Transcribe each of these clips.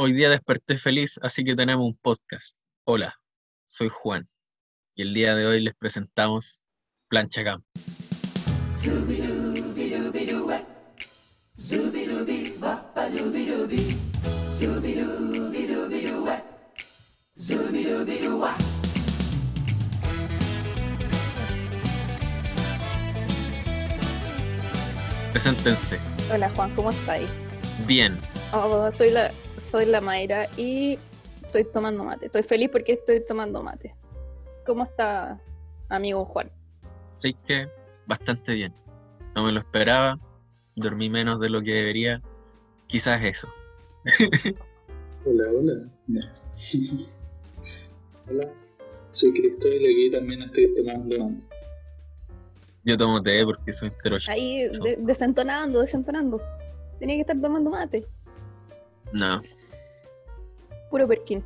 Hoy día desperté feliz, así que tenemos un podcast. Hola, soy Juan y el día de hoy les presentamos Plancha Camp. Preséntense. Hola Juan, ¿cómo estáis? Bien. Oh, soy la, soy la Mayra y estoy tomando mate. Estoy feliz porque estoy tomando mate. ¿Cómo está, amigo Juan? Sí que bastante bien. No me lo esperaba. Dormí menos de lo que debería. Quizás eso. Hola, hola. No. hola, soy Cristóbal y aquí también estoy tomando mate. Yo tomo té porque soy entero Ahí de- desentonando, desentonando. Tenía que estar tomando mate. No, Puro perkin.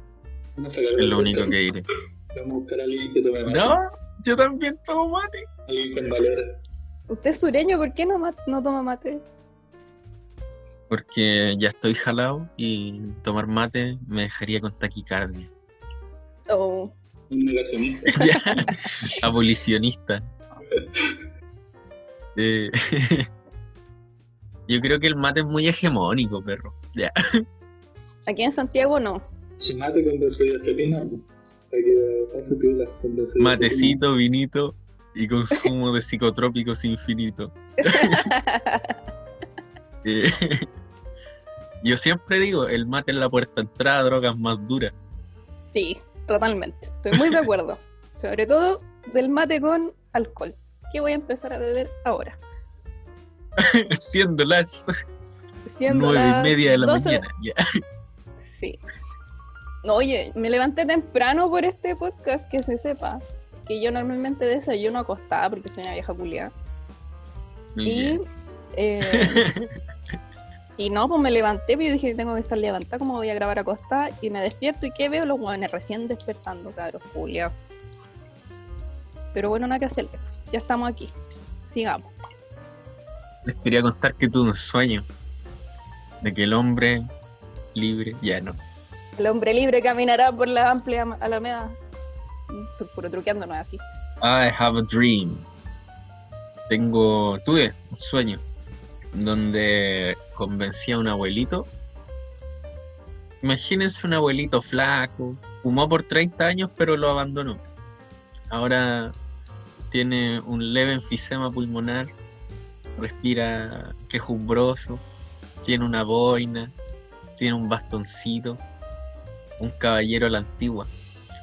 A sacar es lo único que diré. Vamos a buscar a alguien que tome mate. No, yo también tomo mate. Alguien con valor. Usted es sureño, ¿por qué no, ma- no toma mate? Porque ya estoy jalado y tomar mate me dejaría con taquicardia. Oh, Un negacionista. ya, abolicionista. Eh, yo creo que el mate es muy hegemónico, perro. Ya. Aquí en Santiago no. Su mate con benzodiazepina. Matecito, vinito y consumo de psicotrópicos infinito. Eh, yo siempre digo, el mate es la puerta de entrada a drogas más duras. Sí, totalmente. Estoy muy de acuerdo. Sobre todo del mate con alcohol. Que voy a empezar a beber ahora. Siendo las nueve y media de la 12 mañana. Ya. Sí. Oye, me levanté temprano por este podcast, que se sepa. Que yo normalmente desayuno acostada porque soy una vieja culiada. Muy Y, eh, y no, pues me levanté, pero yo dije tengo que estar levantada, como voy a grabar acostada? Y me despierto y ¿qué veo? Los hueones recién despertando, cabros, culiados. Pero bueno, nada que hacer. Ya estamos aquí. Sigamos. Les quería contar que tuve un sueño de que el hombre libre, ya no. El hombre libre caminará por la amplia alameda. Estoy puro truqueando, no es así. I have a dream. Tengo, tuve un sueño donde convencí a un abuelito. Imagínense un abuelito flaco, fumó por 30 años pero lo abandonó. Ahora tiene un leve enfisema pulmonar, respira quejumbroso, tiene una boina, tiene un bastoncito, un caballero a la antigua,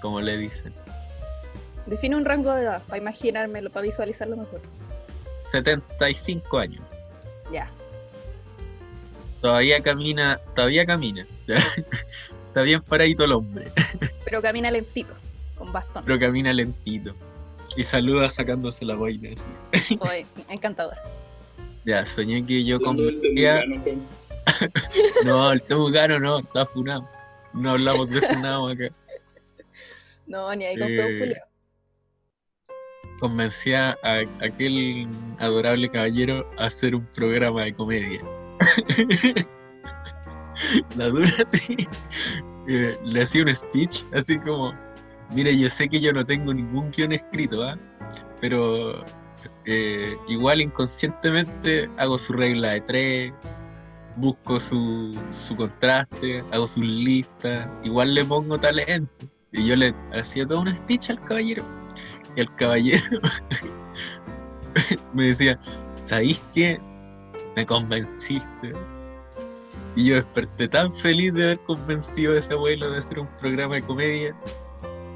como le dicen. Define un rango de edad para imaginármelo, para visualizarlo mejor. 75 años. Ya. Todavía camina, todavía camina. Está bien paradito el hombre, Pero camina lentito, con bastón. pero camina lentito. Y saluda sacándose la boina. así. Oye, encantador. Ya, soñé que yo convertía... No, el temucano no, está funado. No hablamos de funado acá. No, ni ahí con Eh, Julio. Convencía a aquel adorable caballero a hacer un programa de comedia. La dura así. eh, le hacía un speech así como, mire, yo sé que yo no tengo ningún guion escrito, ¿ah? pero eh, igual inconscientemente hago su regla de tres, busco su, su contraste, hago sus listas, igual le pongo talento. Y yo le hacía todo un speech al caballero. Y el caballero me decía, ¿sabéis qué? Me convenciste. Y yo desperté tan feliz de haber convencido a ese abuelo de hacer un programa de comedia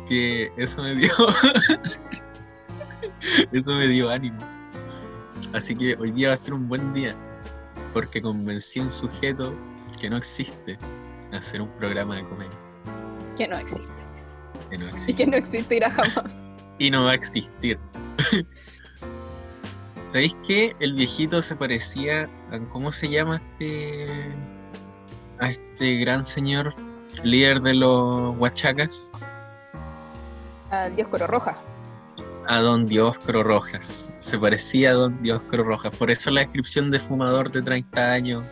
que eso me dio eso me dio ánimo. Así que hoy día va a ser un buen día porque convencí a un sujeto que no existe a hacer un programa de comedia. Que no existe. Que no Y existe. que no existirá jamás. y no va a existir. ¿Sabéis que el viejito se parecía a cómo se llama este a este gran señor líder de los huachacas? Ah, Dios Coro Roja. A don Dioscoro Rojas. Se parecía a don Dioscoro Rojas. Por eso la descripción de fumador de 30 años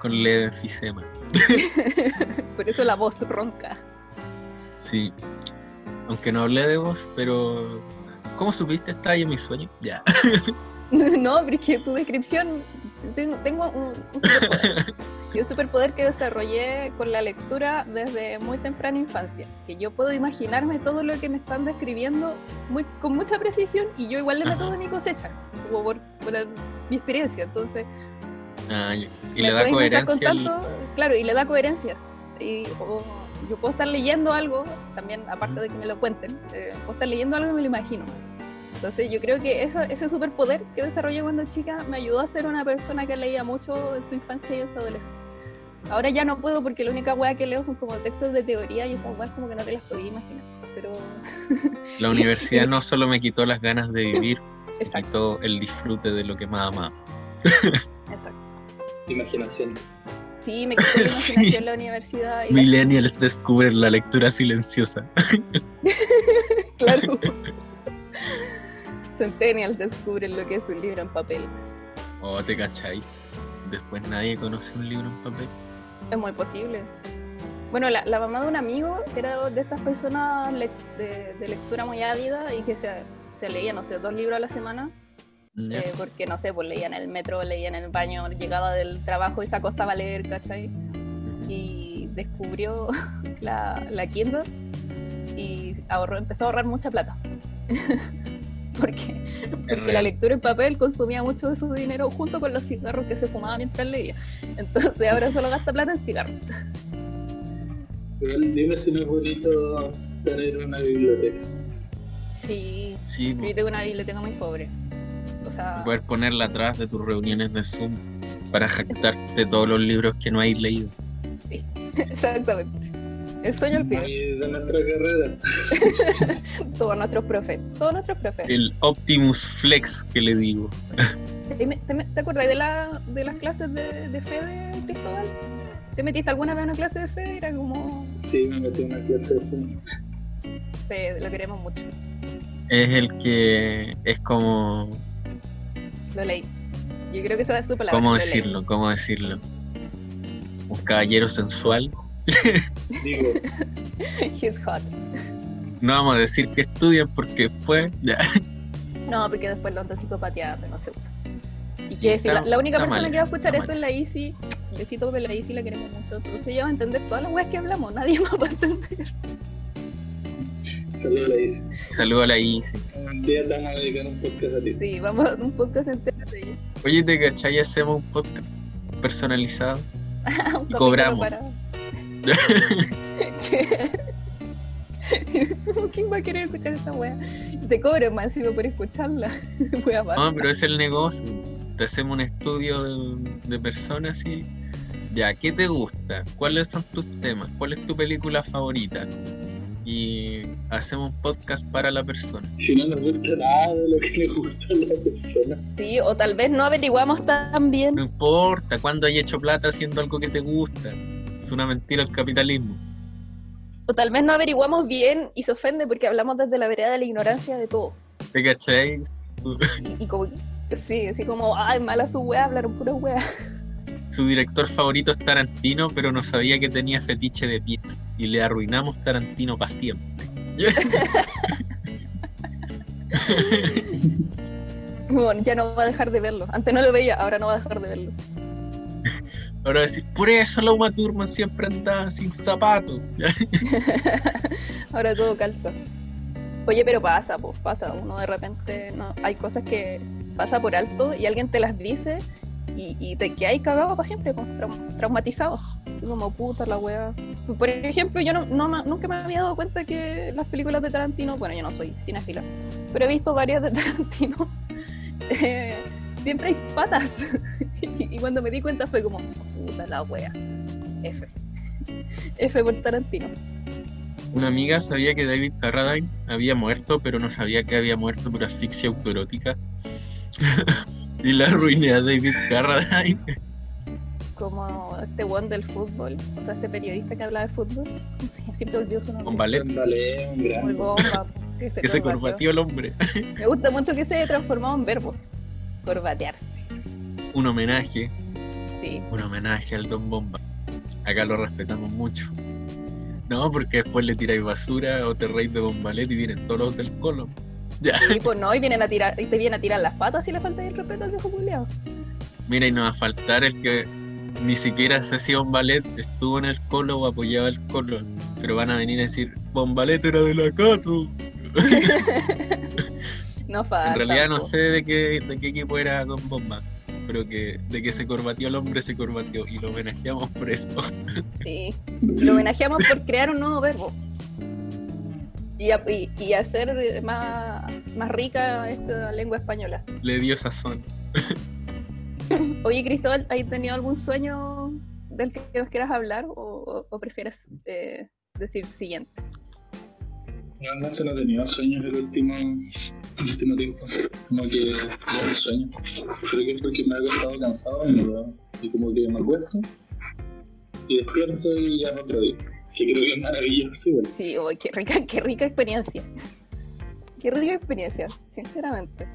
con leve enfisema. Por eso la voz ronca. Sí. Aunque no hablé de vos, pero. ¿Cómo supiste? Está ahí en mi sueño. Ya. No, pero es que tu descripción. Tengo, tengo un, un superpoder. Y un superpoder que desarrollé con la lectura desde muy temprana infancia. Que yo puedo imaginarme todo lo que me están describiendo muy, con mucha precisión y yo igual le meto de mi cosecha. Como por, por la- mi experiencia. Entonces. Ah, y le da coherencia. Claro, y le da coherencia. Y, o yo puedo estar leyendo algo, también aparte de que me lo cuenten, eh, puedo estar leyendo algo y me lo imagino. Entonces yo creo que esa- ese superpoder que desarrollé cuando chica me ayudó a ser una persona que leía mucho en su infancia y en su adolescencia. Ahora ya no puedo porque la única wea que leo son como textos de teoría y esas weas como que no te las podía imaginar. Pero La universidad no solo me quitó las ganas de vivir, me exacto, quitó el disfrute de lo que más amaba. exacto. Imaginación. Sí, me quitó la Sí. imaginación en la universidad. Y la- Millennials descubren la lectura silenciosa. Claro. Centennials descubren lo que es un libro en papel. Oh, te cachai. Después nadie conoce un libro en papel. Es muy posible. Bueno, la, la mamá de un amigo era de estas personas lec- de, de lectura muy ávida y que se, se leía, no sé, dos libros a la semana, Ya. eh, porque, no sé, pues leía en el metro, leía en el baño, llegaba del trabajo y se acostaba a leer, ¿cachai? Y descubrió la, la Kindle y ahorró, empezó a ahorrar mucha plata. porque porque la lectura en papel consumía mucho de su dinero junto con los cigarros que se fumaba mientras leía. Entonces ahora solo gasta plata en cigarros. Dime si no es bonito tener una biblioteca. Sí, Sí, yo tengo una biblioteca muy pobre. O sea, poder ponerla atrás de tus reuniones de Zoom para jactarte todos los libros que no hayas leído. exactamente. El sueño al pibe. Y de nuestra carrera. Todos nuestros profes. Todos nuestros profes. El Optimus Flex que le digo. ¿Te, te acuerdas de, la, de las clases de, de fe de Cristóbal? ¿Te metiste alguna vez en una clase de fe? Era como... Sí, me metí en una clase de fútbol. Fe, lo queremos mucho. Es el que es como. Lo leí. Yo creo que esa es su palabra. ¿Cómo lo decirlo? ¿Cómo decirlo? Un caballero sensual. Digo, He's hot. No vamos a decir que estudian porque después. Ya. No, porque después lo anda psicopateando, no se usa. Y Sí, que si la, está- la única persona mal que va a escuchar esto es la Isi, besito porque la Isi la queremos mucho. Entonces ella va a entender todas las weas que hablamos, nadie más va a entender. saludos la hice. Saludo a la Isi. Un día te vamos a dedicar un podcast a ti. Sí, vamos a un podcast entero de ella. Oye, ¿te cachai? Hacemos un podcast personalizado. Un Y cobramos. para- ¿Quién va a querer escuchar esta wea? Y te cobran más encima por escucharla. Wea No, básica. pero es el negocio. Te hacemos un estudio de, de personas y. Ya, ¿qué te gusta? ¿Cuáles son tus temas? ¿Cuál es tu película favorita? Y hacemos un podcast para la persona. Si no nos gusta nada de lo que le gusta a la persona. Sí, o tal vez no averiguamos tan bien. No importa cuándo hay hecho plata haciendo algo que te gusta. Es una mentira el capitalismo. O tal vez no averiguamos bien y se ofende porque hablamos desde la vereda de la ignorancia de todo. ¿Te cachai? Y, y como, sí, así como, ay, mala su wea, hablaron pura wea. Su director favorito es Tarantino, pero no sabía que tenía fetiche de pies. Y le arruinamos Tarantino para siempre. Bueno, ya no va a dejar de verlo. Antes no lo veía, ahora no va a dejar de verlo. Ahora decir, por eso la Uma siempre andaba sin zapatos. ahora todo calza. Oye, pero pasa, pues pasa. Uno de repente, hay cosas que pasa por alto y alguien te las dice y, y te quedas cagado para siempre, pues, trau- traumatizado. Como puta la wea. Por ejemplo, yo no, nunca me había dado cuenta que las películas de Tarantino, bueno, yo no soy cinéfila, pero he visto varias de Tarantino. eh, siempre hay patas. y, y cuando me di cuenta fue como, puta la wea. F. F por Tarantino. Una amiga sabía que David Carradine había muerto, pero no sabía que había muerto por asfixia autoerótica. y la arruiné a David Carradine. como este one del fútbol, o sea, este periodista que hablaba de fútbol, siempre olvido su nombre. Con ballet, Vale, un Como el gran. Gomba, que se, que se corbateó. corbatió el hombre. Me gusta mucho que se haya transformado en verbo, corbatearse. Un homenaje, Sí, un homenaje al Don Bomba. Acá lo respetamos mucho. No, porque después le tiráis basura o te reís de bombalet y vienen todos los del colo. Ya. Y pues no, y vienen a tirar, y te vienen a tirar las patas si le falta el respeto al viejo culiao. Mira, y no va a faltar el que ni siquiera se hacía Bombalet, estuvo en el colo o apoyaba el colo. Pero van a venir a decir, Bombalet era de la Cato. No falta. En realidad no sé de qué, de qué equipo era Don Bombas, pero que de que se corbatió el hombre se corbatió y lo homenajeamos por eso. Sí. Lo homenajeamos por crear un nuevo verbo. Y, a- y- y hacer más, más rica esta lengua española. Le dio sazón. Oye, Cristóbal, ¿has tenido algún sueño del que nos quieras hablar o, o- o prefieres eh, decir siguiente? Realmente no he tenido sueños el último, el último tiempo. Como que no hay sueño. Creo que es porque me he acostado cansado y, me y como que me acuesto y despierto y ya es otro día. Que creo que es maravilloso igual. Sí, uy, qué rica, qué rica experiencia. Qué rica experiencia, sinceramente.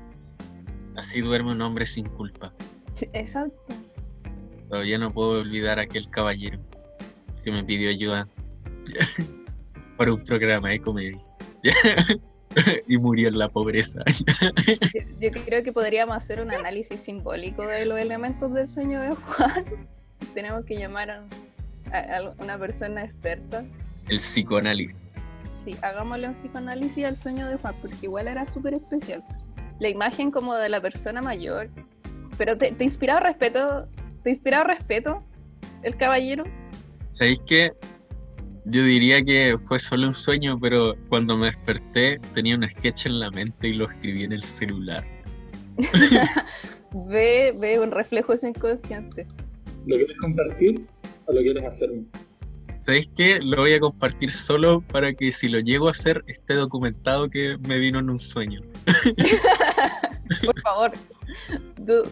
Así duerme un hombre sin culpa. Sí, Exacto. Todavía no puedo olvidar a aquel caballero que me pidió ayuda para un programa de comedia. y murió en la pobreza. Yo, yo creo que podríamos hacer un análisis simbólico de los elementos del sueño de Juan. Tenemos que llamar a, una persona experta. El psicoanálisis. Sí, hagámosle un psicoanálisis al sueño de Juan, porque igual era súper especial. La imagen como de la persona mayor. Pero te, te inspiraba respeto, te inspiraba respeto el caballero. ¿Sabéis qué? Yo diría que fue solo un sueño, pero cuando me desperté tenía un sketch en la mente y lo escribí en el celular. Ve, ve un reflejo de su inconsciente. ¿Lo quieres compartir o lo quieres hacerme? ¿Sabéis qué? Lo voy a compartir solo para que si lo llego a hacer esté documentado que me vino en un sueño. Por favor, do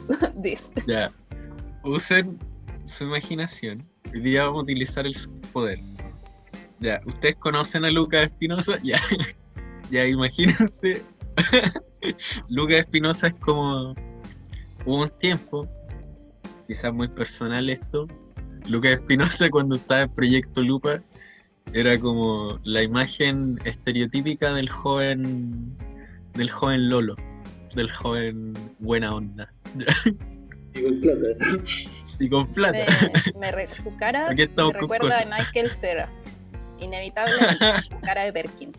this. Ya. Usen su imaginación. Hoy día vamos a utilizar el poder. Ya. ¿Ustedes conocen a Lucas Espinosa? Ya. Ya, imagínense. Lucas Espinosa es como. Hubo un tiempo, quizás muy personal esto. Lucas Espinosa, cuando estaba en Proyecto Lupa, era como la imagen estereotípica del joven. del joven Lolo. Del joven buena onda. Y con plata. Y con plata. Me, me re- su cara Aquí me con recuerda cosas. a Michael Cera. Inevitable cara de Perkin.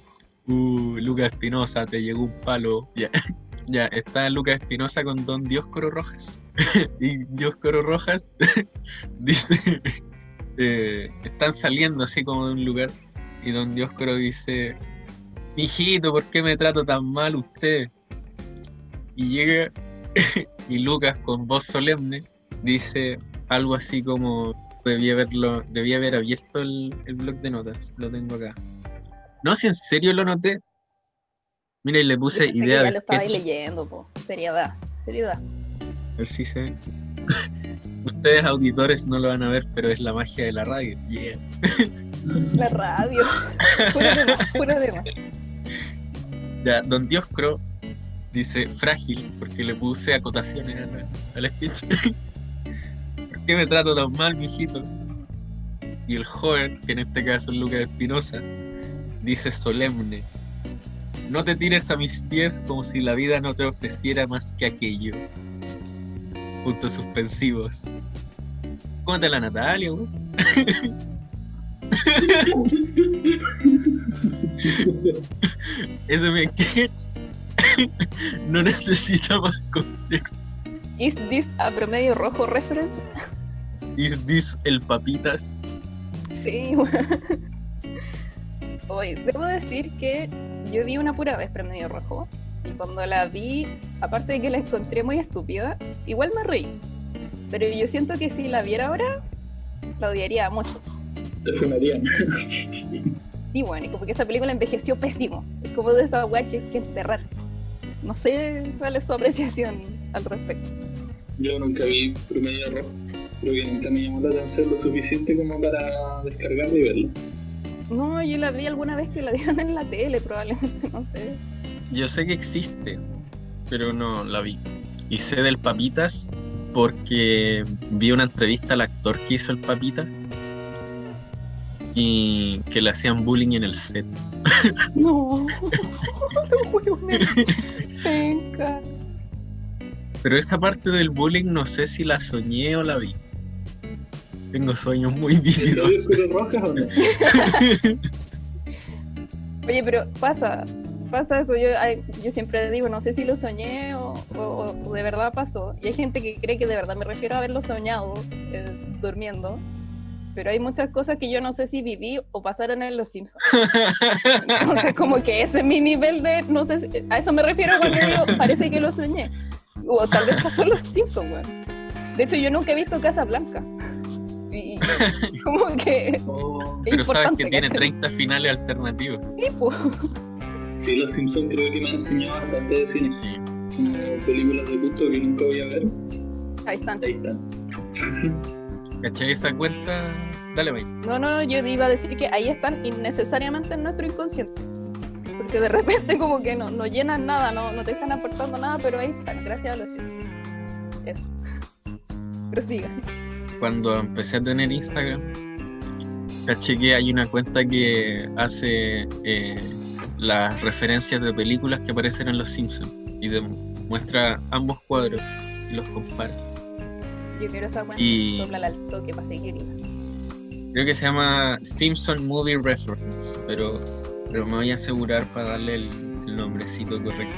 Uh, Lucas Espinosa, te llegó un palo. Ya, ya, está Lucas Espinosa con Don Dioscoro Rojas. y Dioscoro Rojas dice: eh, Están saliendo así como de un lugar. Y Don Dioscoro dice: Mijito, ¿por qué me trato tan mal usted? Y llega y Lucas con voz solemne dice algo así como debía haberlo, debía haber abierto el, el blog de notas, lo tengo acá. No, si en serio lo noté. Mira, y le Yo puse que idea ya de lo sketch. leyendo, po. Seriedad, seriedad. A ver si se ve. Ustedes auditores no lo van a ver, pero es la magia de la radio. Yeah. La radio. Puro tema, puro tema. Ya, Don Dioscro dice frágil porque le puse acotaciones al speech. ¿Por qué me trato tan mal, mijito? Y el joven, que en este caso es Lucas Espinosa, dice solemne. No te tires a mis pies como si la vida no te ofreciera más que aquello. Puntos suspensivos. Cómete la Natalia, güey. Ese me sketch no necesita más contexto. ¿Is this a promedio rojo reference? Is this el papitas? Sí. Hoy, debo decir que yo vi una pura vez promedio rojo. Y cuando la vi, aparte de que la encontré muy estúpida, igual me reí. Pero yo siento que si la viera ahora, la odiaría mucho. Te funarían. Y bueno, y como que esa película envejeció pésimo. Es como de esa weá que hay que enterrar. No sé cuál es su apreciación al respecto. Yo nunca vi promedio rojo. Creo que nunca me llamó la atención lo suficiente como para descargarla y verla. No, yo la vi alguna vez que la dieron en la tele, probablemente, no sé. Yo sé que existe, pero no la vi. Y sé del papitas porque vi una entrevista al actor que hizo el papitas. y que le hacían bullying en el set. No. Penca. Pero esa parte del bullying no sé si la soñé o la vi. Tengo sueños muy ¿En vívidos. rojas o no? Oye, pero pasa, pasa eso. Yo, yo siempre digo, no sé si lo soñé o, o- o de verdad pasó. Y hay gente que cree que de verdad me refiero a haberlo soñado eh, durmiendo. Pero hay muchas cosas que yo no sé si viví o pasaron en Los Simpsons. Entonces, como que ese es mi nivel de. No sé, si- a eso me refiero cuando digo, parece que lo soñé. O tal vez pasó en Los Simpsons, weón. De hecho, yo nunca he visto Casa Blanca. Y como que. Oh, Pero sabes que tiene ¿cachai? 30 finales alternativos. Sí, po. sí, los Simpsons creo que me han enseñado bastante de cine. Sí. Como películas de gusto que nunca voy a ver. Ahí están. Ahí están. ¿Cachai esa cuenta? Dale, May. No, no, yo iba a decir que ahí están innecesariamente en nuestro inconsciente. Porque de repente como que no, no llenan nada, no, no te están aportando nada, pero ahí están, gracias a los Simpsons. Eso. Pero siga. Cuando empecé a tener Instagram, caché que hay una cuenta que hace eh, las referencias de películas que aparecen en Los Simpsons y muestra ambos cuadros y los compara. Yo quiero esa cuenta. Y- al toque para seguirla. Creo que se llama Simpson Movie Reference, pero, pero me voy a asegurar para darle el, el nombrecito correcto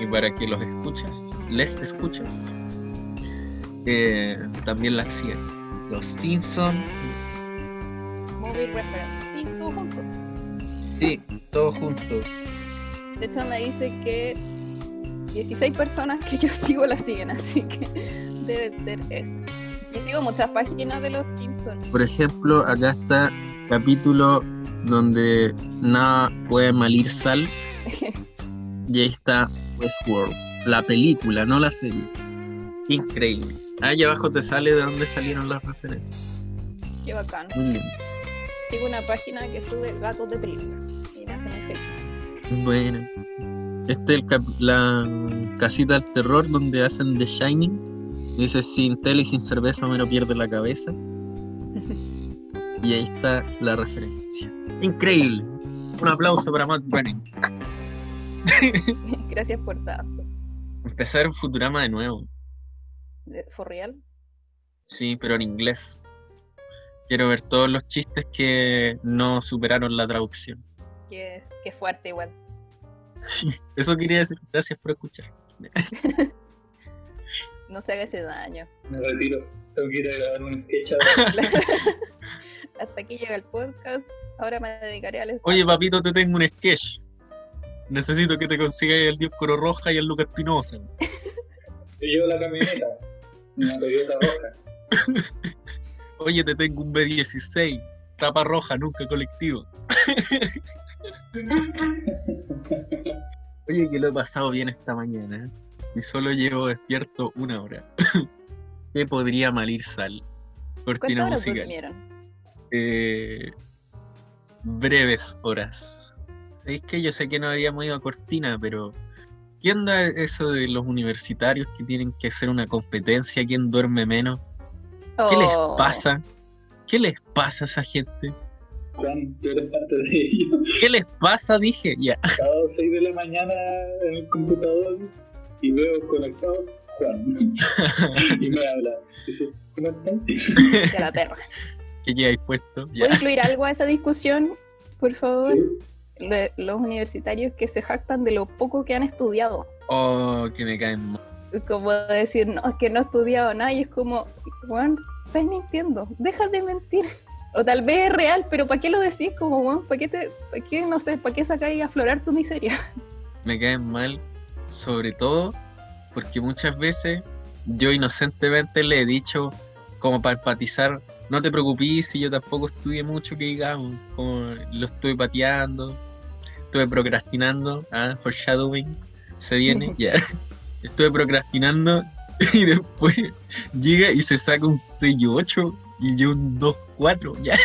y para que los escuchas, les escuchas, eh, también las sigas. Los Simpson, Movie reference. Sí, todo junto. sí, todos juntos. De hecho me dice que 16 personas que yo sigo la siguen, así que debe ser eso. Yo sigo muchas páginas de los Simpsons. Por ejemplo, acá está capítulo donde nada puede malir sal y ahí está Westworld, la película, no la serie. Increíble. Ahí abajo te sale de dónde salieron las referencias. Qué bacán. Muy lindo. Sigo una página que sube gatos de películas y me hace muy feliz. Bueno. Este es el la casita del terror donde hacen The Shining. Dice sin tele y sin cerveza me lo pierde la cabeza. Y ahí está la referencia. Increíble. Un aplauso para Matt Groening. Gracias por tanto. Empezar Futurama de nuevo. ¿De- ¿For real? Sí, pero en inglés. Quiero ver todos los chistes que no superaron la traducción. Qué, qué fuerte igual. Sí, eso quería decir. Gracias por escuchar. No se haga ese daño. Me retiro. Tengo que ir a grabar un sketch ahora. Hasta aquí llega el podcast. Ahora me dedicaré al Oye, papito, te tengo un sketch. Necesito que te consigas el Dioscoro Roja y el Lucas Pinoza. Yo la camioneta. Una Toyota roja. Oye, te tengo un B16. Tapa roja, nunca colectivo. Oye, que lo he pasado bien esta mañana. ¿eh? Y solo llevo despierto una hora. ¿Qué podría malir sal? Cortina ¿Cuántas horas musical. Eh, breves horas. Es que yo sé que no habíamos ido a Cortina, pero ¿qué onda eso de los universitarios que tienen que hacer una competencia? ¿Quién duerme menos? ¿Qué les Oh, pasa? ¿Qué les pasa a esa gente? Juan, tú eres parte de ello. ¿Qué les pasa? Dije, ya. Cada 6 de la mañana en el computador y veo conectados Juan. y me habla. Dice, ¿cómo están? la perra. que llegáis puesto. ¿Puedo incluir algo a esa discusión, por favor? Sí. Los universitarios que se jactan de lo poco que han estudiado. Oh, que me caen mal. Como decir, no, es que no he estudiado nada y es como, Juan, estás mintiendo, deja de mentir. O tal vez es real, pero ¿para qué lo decís? Como, Juan, ¿para qué, te, para qué, no sé, para qué sacáis a aflorar tu miseria? me caen mal, sobre todo porque muchas veces yo inocentemente le he dicho, como para empatizar, no te preocupes si yo tampoco estudié mucho, que digamos, como lo estoy pateando, estuve procrastinando, ah, foreshadowing, se viene, ya, estuve procrastinando y después llega y se saca un 6-8 y yo un 2-4, ya.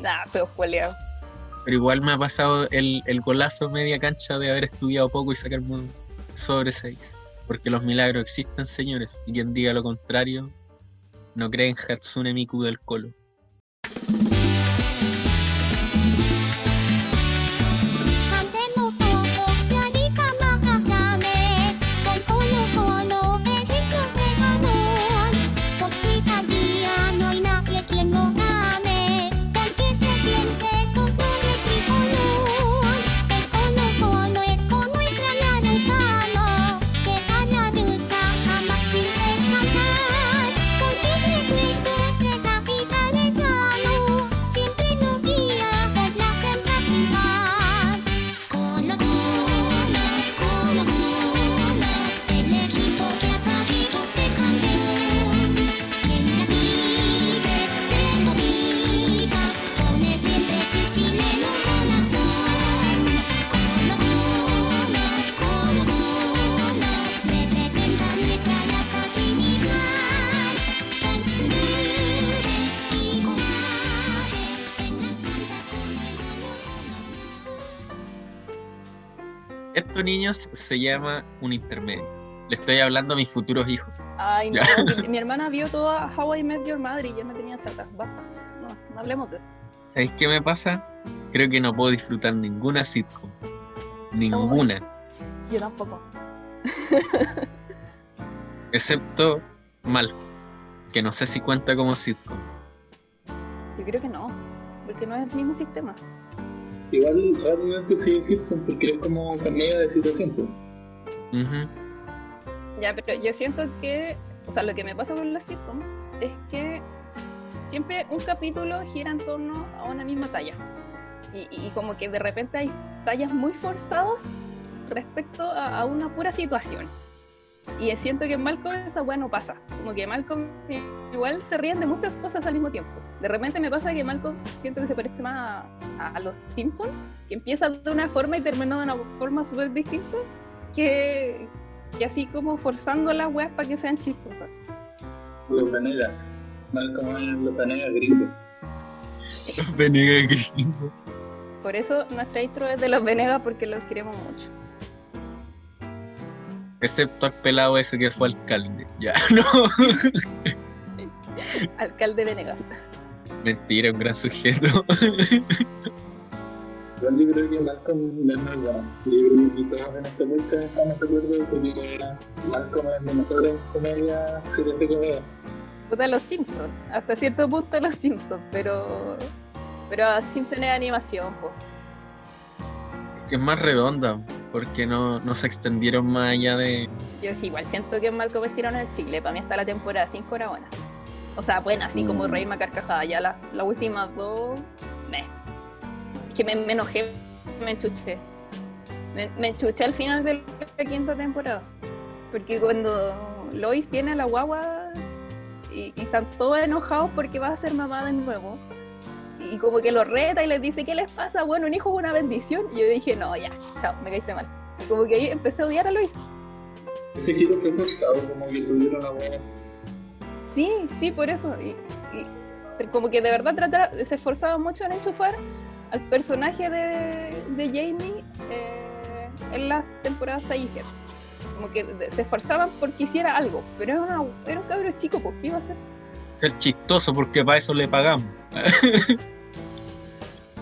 Nah, feo jueleado. Pero igual me ha pasado el, el golazo media cancha de haber estudiado poco y sacarme un sobre 6. Porque los milagros existen, señores. Y quien diga lo contrario, no cree en Hatsune Miku del Colo. Se llama un intermedio. Le estoy hablando a mis futuros hijos. Ay, no, mi, hermana vio toda How I Met Your Mother y ya me tenía chata. Basta. No, no hablemos de eso. ¿Sabéis qué me pasa? Creo que no puedo disfrutar ninguna sitcom. Ninguna. Yo tampoco. Excepto Malcolm. Que no sé si cuenta como sitcom. Yo creo que no. Porque no es el mismo sistema. Igual realmente sí es sitcom porque es como comedia de situación. pues. Ya, pero yo siento que, o sea, lo que me pasa con la sitcom es que siempre un capítulo gira en torno a una misma talla. Y, como que de repente hay tallas muy forzadas respecto a, a una pura situación. Y siento que en Malcolm esa weá no pasa. Como que Malcolm igual se ríen de muchas cosas al mismo tiempo. De repente me pasa que Malcolm siento que se parece más a, a los Simpsons, que empieza de una forma y termina de una forma súper distinta, que, que así como forzando las weas para que sean chistosas. Los Venegas. Malcolm es los Venegas gringos. Venegas gringo. Por eso nuestra intro es de los Venegas porque los queremos mucho. Excepto al pelado ese que fue alcalde. Ya, no. Alcalde Venegas. Mentira, un gran sujeto. Igual yo creo que Malcolm es muy bueno. Yo creo que todos en este podcast estamos de acuerdo con que Malcolm es la mejor comedia, series de comedia. Puta los Simpsons. Hasta cierto punto los Simpsons, pero. Pero Simpson es animación, po. es más redonda, porque no, no se extendieron más allá de. Yo sí, igual siento que Malcolm estiraron el chicle. Para mí hasta la temporada 5 era buena. O sea, buena, así como Mm. reírme a carcajada. Ya la- las últimas dos. Meh. Es que me, me enojé, me enchuché. Me, me enchuché al final de la quinta temporada. Porque cuando Lois tiene a la guagua y, y están todos enojados porque va a ser mamá de nuevo. Y como que lo reta y les dice, ¿qué les pasa? Bueno, un hijo es una bendición. Y yo dije, no, ya, chao, me caíste mal. Y como que ahí empecé a odiar a Lois. Ese giro fue forzado, como que tuvieron a huevo. Sí, sí, por eso. Y, y como que de verdad trata- se esforzaba mucho en enchufar al personaje de, de Jamie eh, en las temporadas 6 y 7. Como que se esforzaban porque hiciera algo, pero era, una- era un cabro chico, pues, ¿qué iba a hacer? Ser chistoso, porque para eso le pagamos.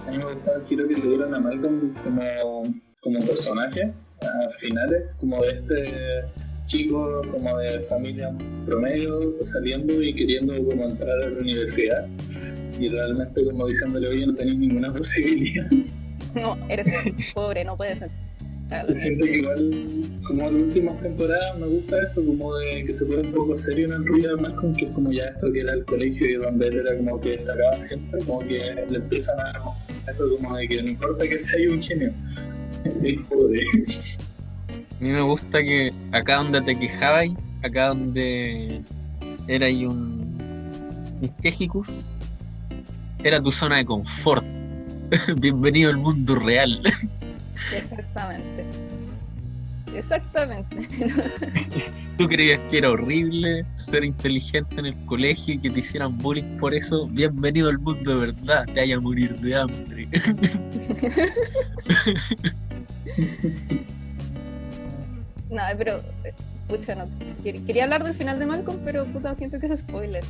A mí me gustaba el giro que le dieron a Malcolm como, como personaje, a finales, como de este chico como de familia promedio saliendo y queriendo como entrar a la universidad. Y realmente como diciéndole oye no tenéis ninguna posibilidad No, eres pobre, no puedes entrar. siento que igual como en las últimas temporadas me gusta eso como de que se pone un poco serio en el ruido de Malcolm que es como ya esto que era el colegio y donde él era como que destacaba siempre como que le empiezan a eso como de que no importa que sea un genio es pobre mí me gusta que acá donde te quejabas, acá donde era ahí un, un quejicus, era tu zona de confort. Bienvenido al mundo real. Exactamente. Exactamente. Tú creías que era horrible ser inteligente en el colegio y que te hicieran bullying por eso. Bienvenido al mundo de verdad, te vaya a morir de hambre. No, pero, eh, pucha, no. Quer- Quería hablar del final de Malcolm, pero puta, siento que es spoiler.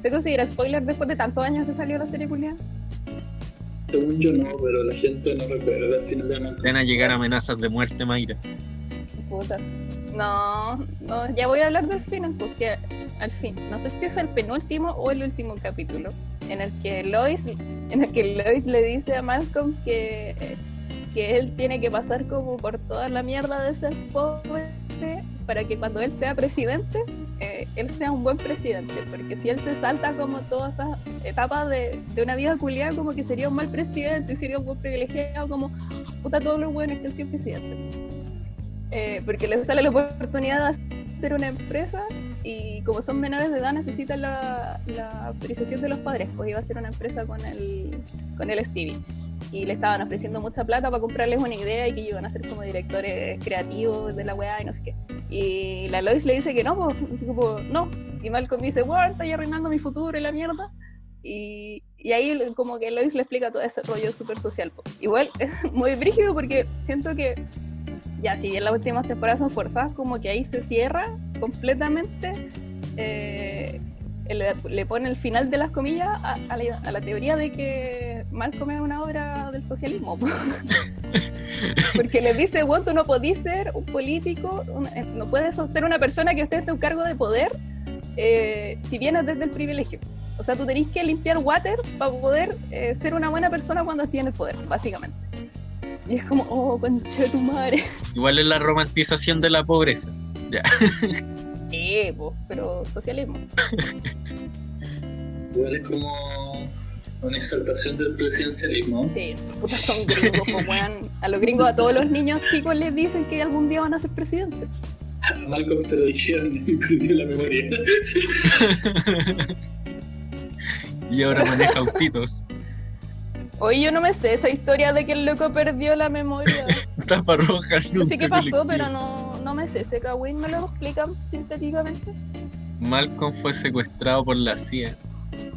¿Se considera spoiler después de tantos años que salió la serie Julián? según yo no pero la gente no recuerda al final de Malcolm Van a llegar amenazas de muerte, Mayra. Puta. No, no, ya voy a hablar del final, porque al fin, no sé si es el penúltimo o el último capítulo, en el que Lois, en el que Lois le dice a Malcolm que, que él tiene que pasar como por toda la mierda de ser pobre para que cuando él sea presidente, eh, él sea un buen presidente, porque si él se salta como todas esas etapas de, de una vida culiada, como que sería un mal presidente y sería un buen privilegiado, como puta todos los buenos que han sido presidentes. Eh, porque les sale la oportunidad de hacer una empresa y como son menores de edad necesitan la, la autorización de los padres, pues iba a ser una empresa con el, con el Stevie. Y le estaban ofreciendo mucha plata para comprarles una idea y que iban a ser como directores creativos de la weá y no sé qué. Y la Lois le dice que no, pues, como, no. Y Malcolm dice, bueno, estoy arruinando mi futuro y la mierda. Y, y ahí como que Lois le explica todo ese rollo súper social. po. Igual es muy brígido porque siento que Ya, si bien las últimas temporadas son forzadas, como que ahí se cierra completamente. eh, le, le pone el final de las comillas a, a la, a la teoría de que Malcolm es una obra del socialismo. po. Porque le dice, bueno, tú no podís ser un político, un- eh, no puedes ser una persona que esté en un cargo de poder eh, si vienes desde el privilegio. O sea, tú tenés que limpiar water para poder eh, ser una buena persona cuando el poder, básicamente. Y es como, oh, concha de tu madre. Igual es la romantización de la pobreza. Po, pero socialismo. Igual es como una exaltación del presidencialismo. Sí, puta, son gringos, po, weón. A los gringos, a todos los niños chicos les dicen que algún día van a ser presidentes. A Malcolm se lo dijeron y perdió la memoria. y ahora maneja autitos. Oye, yo no me sé esa historia de que el loco perdió la memoria. Tapa roja, No sé qué pasó, colectivo. pero no, me. Ese Kawin me lo explican sintéticamente. Malcolm fue secuestrado por la CIA.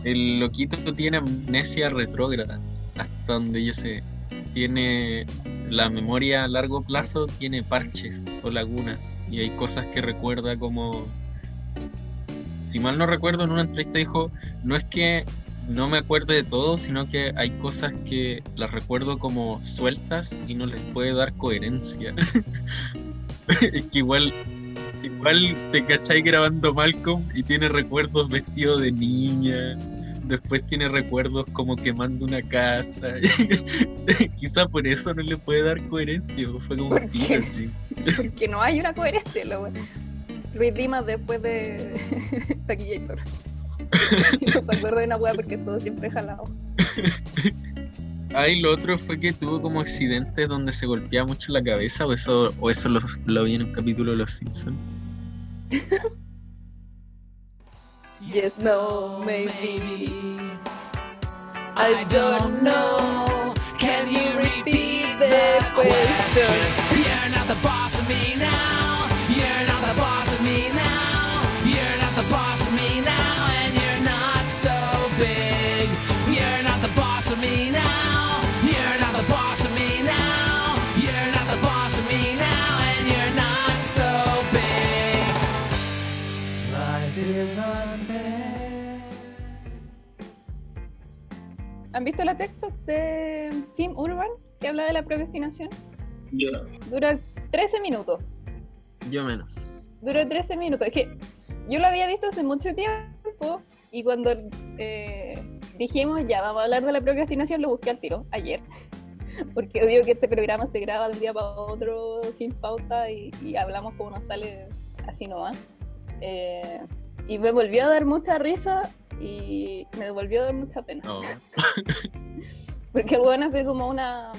El loquito tiene amnesia retrógrada. Hasta donde yo sé. Tiene la memoria a largo plazo, tiene parches o lagunas. Y hay cosas que recuerda como. Si mal no recuerdo, en una entrevista dijo: No es que no me acuerde de todo, sino que hay cosas que las recuerdo como sueltas y no les puede dar coherencia. es que igual Igual te cachai grabando Malcolm y tiene recuerdos vestido de niña. Después tiene recuerdos como quemando una casa. Quizá por eso no le puede dar coherencia. Fue como ¿Por un qué? Peterson. Porque no hay una coherencia, lo weón. Luis Dimas después de Taquillator. no se acuerda de una weá porque todo siempre jalado. Ah, y lo otro fue que tuvo como accidentes donde se golpeaba mucho la cabeza. O eso, o eso lo, lo vi en un capítulo de Los Simpsons. Yes, no, maybe. I don't know. Can you Repeat the question. You're not the boss of me now. You're not the boss ¿Han visto la TikTok de Jim Urban que habla de la procrastinación? Yo no. Dura 13 minutos. Yo menos. Duró 13 minutos. Es que yo lo había visto hace mucho tiempo y cuando eh, dijimos ya vamos a hablar de la procrastinación lo busqué al tiro ayer. Porque obvio que este programa se graba de un día para otro sin pauta y, y hablamos como nos sale así nomás. Eh, y me volvió a dar mucha risa y me volvió a dar mucha pena. No. Porque el weón hace como una.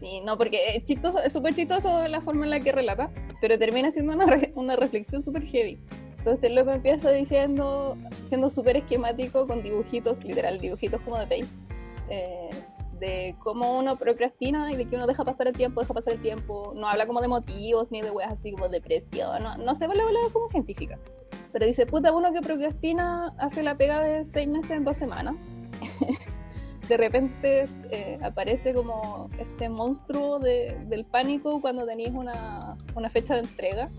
Sí, no, porque es chistoso, es súper chistoso la forma en la que relata, pero termina siendo una, re- una reflexión súper heavy. Entonces el loco empieza diciendo, siendo súper esquemático con dibujitos, literal, dibujitos como de Paint, eh, de cómo uno procrastina y de que uno deja pasar el tiempo, deja pasar el tiempo. No habla como de motivos ni de weas así como depresión, no, no se va a hablar como científica. Pero dice, puta, uno que procrastina hace la pega de seis meses en dos semanas. de repente eh, aparece como este monstruo de- del pánico cuando tenéis una, una fecha de entrega.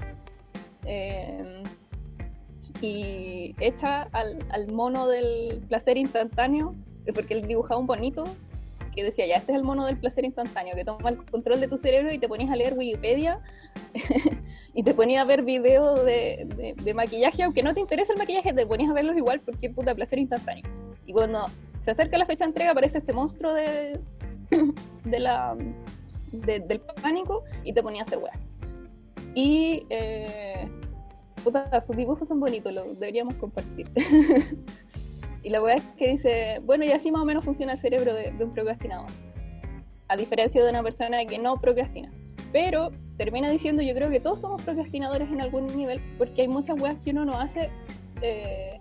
Eh, y echa al, al mono del placer instantáneo, porque él dibujaba un bonito que decía, ya, este es el mono del placer instantáneo, que toma el control de tu cerebro y te ponías a leer Wikipedia y te ponías a ver videos de, de- maquillaje, aunque no te interesa el maquillaje, te ponías a verlos igual porque puta placer instantáneo. Y cuando se acerca la fecha de entrega aparece este monstruo de, del pánico y te ponía a hacer weá. Y eh, puta, sus dibujos son bonitos, lo deberíamos compartir. y la weá es que dice, bueno, y así más o menos funciona el cerebro de, de un procrastinador. A diferencia de una persona que no procrastina. Pero termina diciendo, yo creo que todos somos procrastinadores en algún nivel, porque hay muchas weas que uno no hace, eh,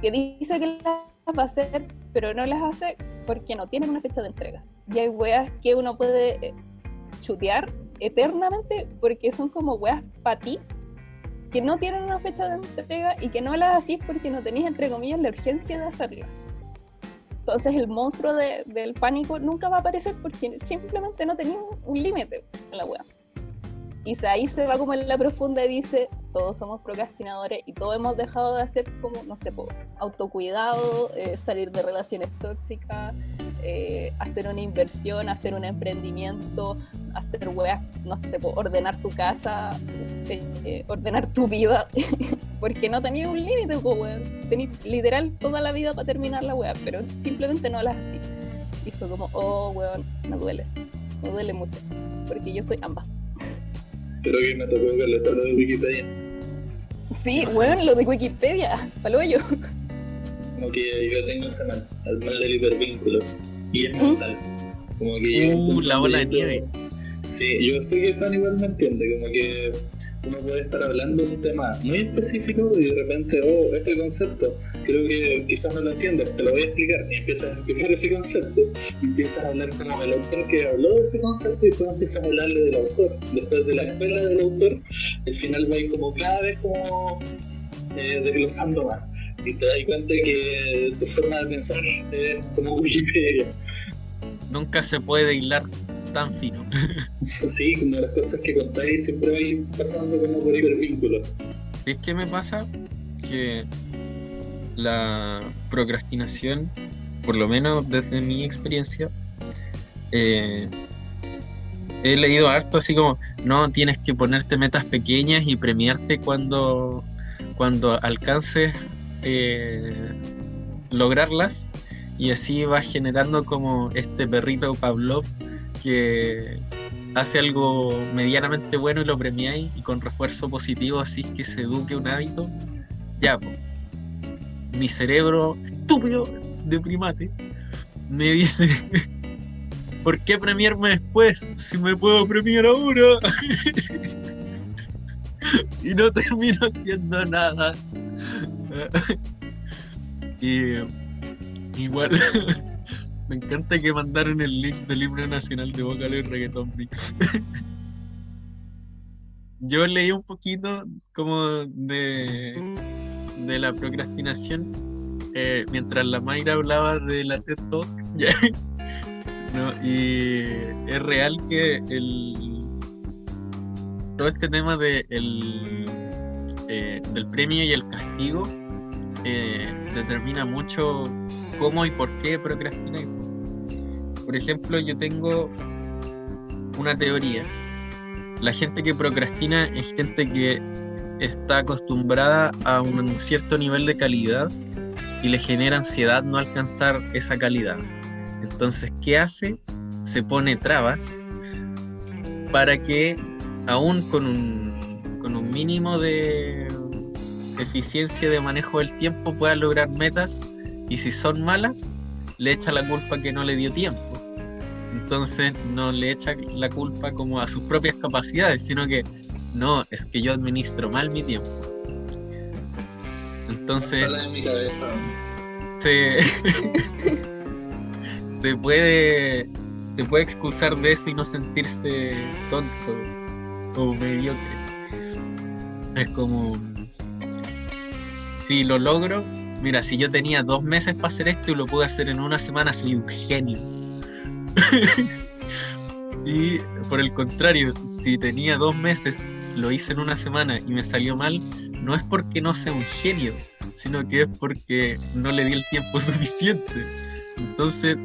que dice que las va a hacer, pero no las hace porque no tienen una fecha de entrega. Y hay weas que uno puede eh, chutear eternamente porque son como weas para ti, que no tienen una fecha de entrega y que no las hacís porque no tenéis, entre comillas, la urgencia de hacerlas. Entonces el monstruo de- del pánico nunca va a aparecer porque simplemente no tenía un, límite en la wea. Y se- va como en la profunda y dice, todos somos procrastinadores y todos hemos dejado de hacer como, no sé, autocuidado, eh, salir de relaciones tóxicas, eh, hacer una inversión, hacer un emprendimiento, hacer weas, no sé, ordenar tu casa, eh, eh, ordenar tu vida, porque no tenías un límite, weón. Tenías literal toda la vida para terminar la wea, pero simplemente no las así. Y fue como, oh, weón, me duele, me duele mucho, porque yo soy ambas. Creo que me tocó que le lo de Wikipedia. Sí, weón, lo de Wikipedia, palo yo. Como que yo tengo ese mal, el mal del hipervínculo. Y es ¿Mm? mental. Como que Uh, la bola de nieve. Sí, yo sé que Juan igual me entiende, como que uno puede estar hablando de un tema muy específico y de repente, oh, este concepto, creo que quizás no lo entiendes, te lo voy a explicar, y empiezas a explicar ese concepto, y empiezas a hablar como el autor que habló de ese concepto y después empiezas a hablarle del autor. Después de la escuela del autor, al final va a ir como cada vez como eh, desglosando más. Y te das cuenta que tu forma de pensar es como Wikipedia. Nunca se puede hilar tan fino. Sí, como las cosas que contáis siempre va a ir pasando como por hipervínculo. ¿Sabes qué me pasa? Que la procrastinación, por lo menos desde mi experiencia, eh, he leído harto así como, no, tienes que ponerte metas pequeñas y premiarte cuando, cuando alcances eh, lograrlas y así vas generando como este perrito Pavlov que hace algo medianamente bueno y lo premiáis y con refuerzo positivo así que se eduque un hábito, ya, po. mi cerebro estúpido de primate me dice, ¿por qué premiarme después si me puedo premiar ahora? y no termino haciendo nada. y igual me encanta que mandaron el link del himno nacional de Vocal y Reggaeton. Yo leí un poquito como de, de la procrastinación eh, mientras la Mayra hablaba de la TED Talk. No, y es real que el todo este tema de el, eh, del premio y el castigo eh, determina mucho cómo y por qué procrastináis. Por ejemplo, yo tengo una teoría. La gente que procrastina es gente que está acostumbrada a un cierto nivel de calidad y le genera ansiedad no alcanzar esa calidad. Entonces, ¿qué hace? Se pone trabas para que aún con un, con un mínimo de eficiencia de manejo del tiempo pueda lograr metas y si son malas, le echa la culpa que no le dio tiempo. Entonces no le echa la culpa como a sus propias capacidades, sino que no, es que yo administro mal mi tiempo. Entonces mi cabeza. se, se puede se puede excusar de eso y no sentirse tonto o mediocre. Es como si lo logro, mira, si yo tenía dos meses para hacer esto y lo pude hacer en una semana, soy un genio. y por el contrario, si tenía dos meses, lo hice en una semana y me salió mal, no es porque no sea un genio, sino que es porque no le di el tiempo suficiente. Entonces,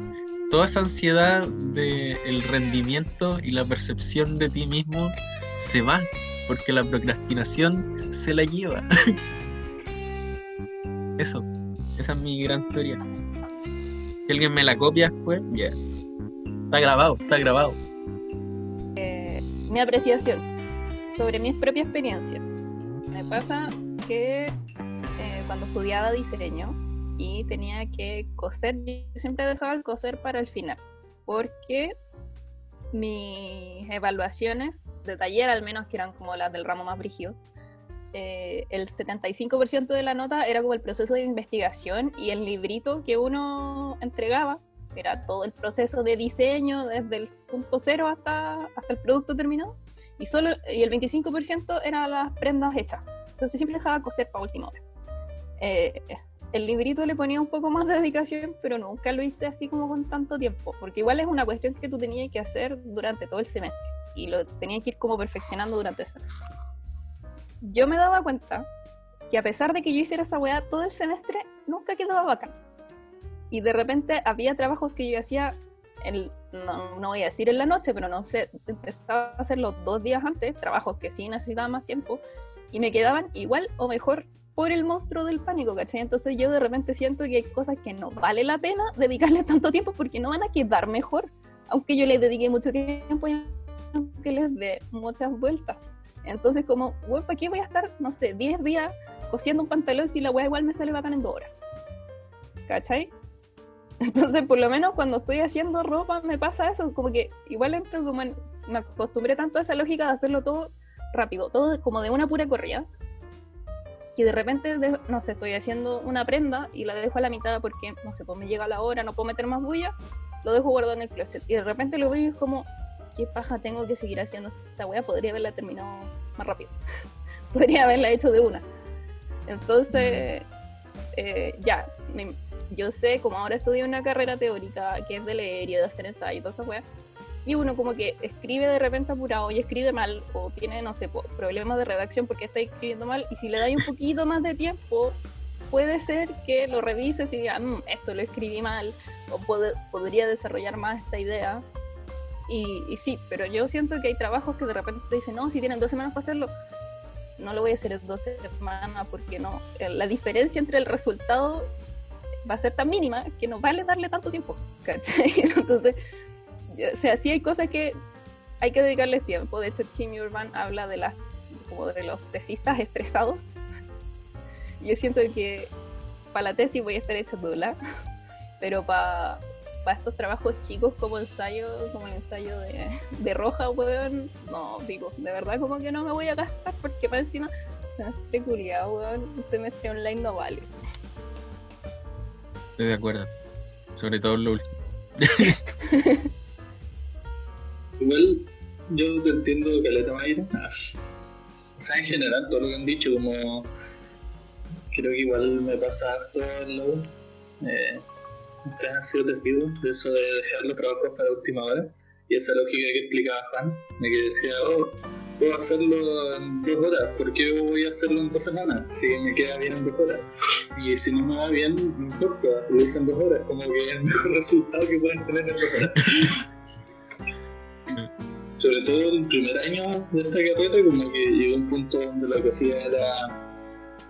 toda esa ansiedad del rendimiento y la percepción de ti mismo se va, porque la procrastinación se la lleva. Eso, esa es mi gran teoría. Si alguien me la copia después, ya. Está grabado, está grabado. mi apreciación sobre mi propia experiencia. Me pasa que eh, cuando estudiaba diseño y tenía que coser, yo siempre dejaba el coser para el final, porque mis evaluaciones de taller, al menos que eran como las del ramo más brígido, eh, el 75% de la nota era como el proceso de investigación y el librito que uno entregaba era todo el proceso de diseño desde el punto cero hasta, hasta el producto terminado. Y solo y el 25% eran las prendas hechas. Entonces siempre dejaba coser para última hora. Eh, el librito le ponía un poco más de dedicación pero nunca lo hice así como con tanto tiempo porque igual es una cuestión que tú tenías que hacer durante todo el semestre y lo tenía que ir como perfeccionando durante ese semestre. Yo me daba cuenta que a pesar de que yo hiciera esa weá todo el semestre, nunca quedaba bacán. Y de repente había trabajos que yo hacía, en- no, no voy a decir en la noche, pero no sé, empezaba a hacerlos dos días antes, trabajos que sí necesitaban más tiempo, y me quedaban igual o mejor por el monstruo del pánico, ¿cachai? Entonces yo de repente siento que hay cosas que no vale la pena dedicarle tanto tiempo porque no van a quedar mejor, aunque yo les dediqué mucho tiempo y aunque les dé muchas vueltas. Entonces como, güey, ¿para qué voy a estar, no sé, 10 días cosiendo un pantalón si la weá igual me sale bacán en dos horas? ¿Cachai? Entonces, por lo menos cuando estoy haciendo ropa me pasa eso, como que igual entro como en, me acostumbré tanto a esa lógica de hacerlo todo rápido, todo como de una pura corrida, que de repente, no sé, estoy haciendo una prenda y la dejo a la mitad porque, no sé, pues me llega la hora, no puedo meter más bulla, lo dejo guardado en el closet y de repente lo veo es como, ¿qué paja tengo que seguir haciendo esta wea? Podría haberla terminado más rápido, podría haberla hecho de una. Entonces, eh, ya, me- yo sé, como ahora estudio una carrera teórica que es de leer y de hacer ensayo y toda esa wea, y uno como que escribe de repente apurado y escribe mal o tiene, no sé, problemas de redacción porque está escribiendo mal y si le dais un poquito más de tiempo, puede ser que lo revises y diga, "Mm, esto lo escribí mal o pod- podría desarrollar más esta idea. Y, sí, pero yo siento que hay trabajos que de repente te dicen, no, si tienen dos semanas para hacerlo, no lo voy a hacer en dos semanas porque no, eh, la diferencia entre el resultado va a ser tan mínima que no vale darle tanto tiempo, ¿cachai? Entonces, o sea, sí hay cosas que hay que dedicarles tiempo. De hecho, Tim Urban habla de las como de los tesistas estresados. Yo siento que para la tesis voy a estar hecha dula, pero para estos trabajos chicos como ensayo, como el ensayo de, de roja, weón, no, digo, de verdad como que no me voy a gastar porque para encima semestre culiado, weón, un semestre online no vale. Estoy de acuerdo. Sobre todo lo último. Igual yo te entiendo, Caleta Mayra. O sea, en general, todo lo que han dicho, como. Creo que igual me pasa harto en la U. Eh, ustedes han sido testigos de eso de dejar los trabajos para última hora. Y esa lógica que explicaba Juan, de que decía, oh, puedo hacerlo en dos horas, ¿por qué voy a hacerlo en dos semanas? Si me queda bien en dos horas. Y si no me va bien, no importa, lo hice en dos horas, como que es el mejor resultado que pueden tener en dos horas. Sobre todo el primer año de esta carrera, como que llegó un punto donde lo que hacía era,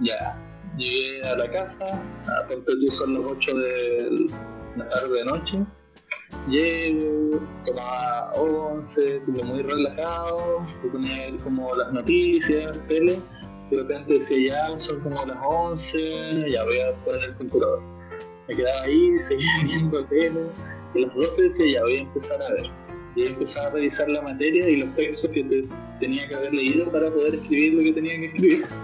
ya, llegué a la casa, a ponte tú son las 8 de la tarde de noche, llego, tomaba 11, como muy relajado, me ponía como las noticias, tele, de repente decía ya, son como las 11, ya voy a poner el computador. Me quedaba ahí, seguía viendo tele, y a las 12 decía ya voy a empezar a ver. Y empezaba a revisar la materia y los textos que te- tenía que haber leído para poder escribir lo que tenía que escribir.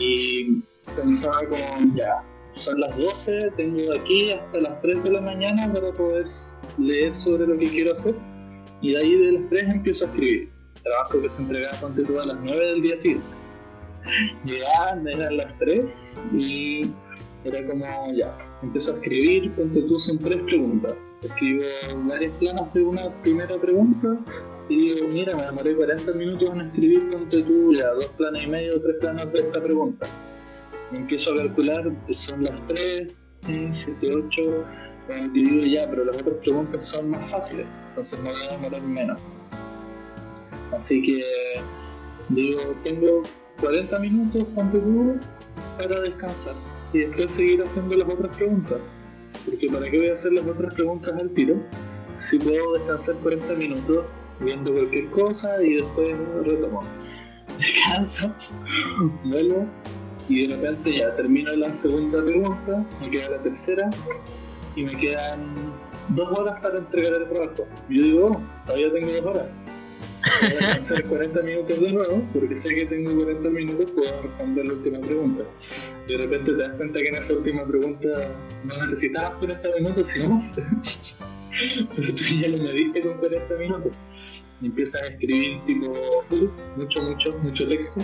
Y pensaba como, ya, son las 12, tengo de aquí hasta las 3 de la mañana para poder leer sobre lo que quiero hacer. Y de ahí de las 3 empiezo a escribir. Trabajo que se entregaba tú a las 9 del día siguiente. Llegaban, eran las 3 y era como, ya, empiezo a escribir, ponte tú son tres preguntas. Escribo varias planas de una primera pregunta y digo, mira, me demoré 40 minutos en escribir, ponte tú ya dos planas y medio, tres planas de esta pregunta. Empiezo a calcular, son las 3, 7, 8, y digo ya, pero las otras preguntas son más fáciles, entonces me voy a demorar menos. Así que digo, tengo 40 minutos, tú, para descansar y después seguir haciendo las otras preguntas. Porque ¿para qué voy a hacer las otras preguntas al tiro? Si puedo descansar 40 minutos viendo cualquier cosa y después retomo. Descanso, vuelvo y de repente ya termino la segunda pregunta, me queda la tercera y me quedan dos horas para entregar el trabajo. Yo digo, oh, todavía tengo dos horas. Voy a descansar 40 minutos de nuevo, porque sé que tengo 40 minutos, puedo responder la última pregunta. Y de repente te das cuenta que en esa última pregunta no necesitabas 40 minutos, sino más. Pero tú ya lo mediste con 40 minutos. Y empiezas a escribir tipo mucho, mucho, mucho texto.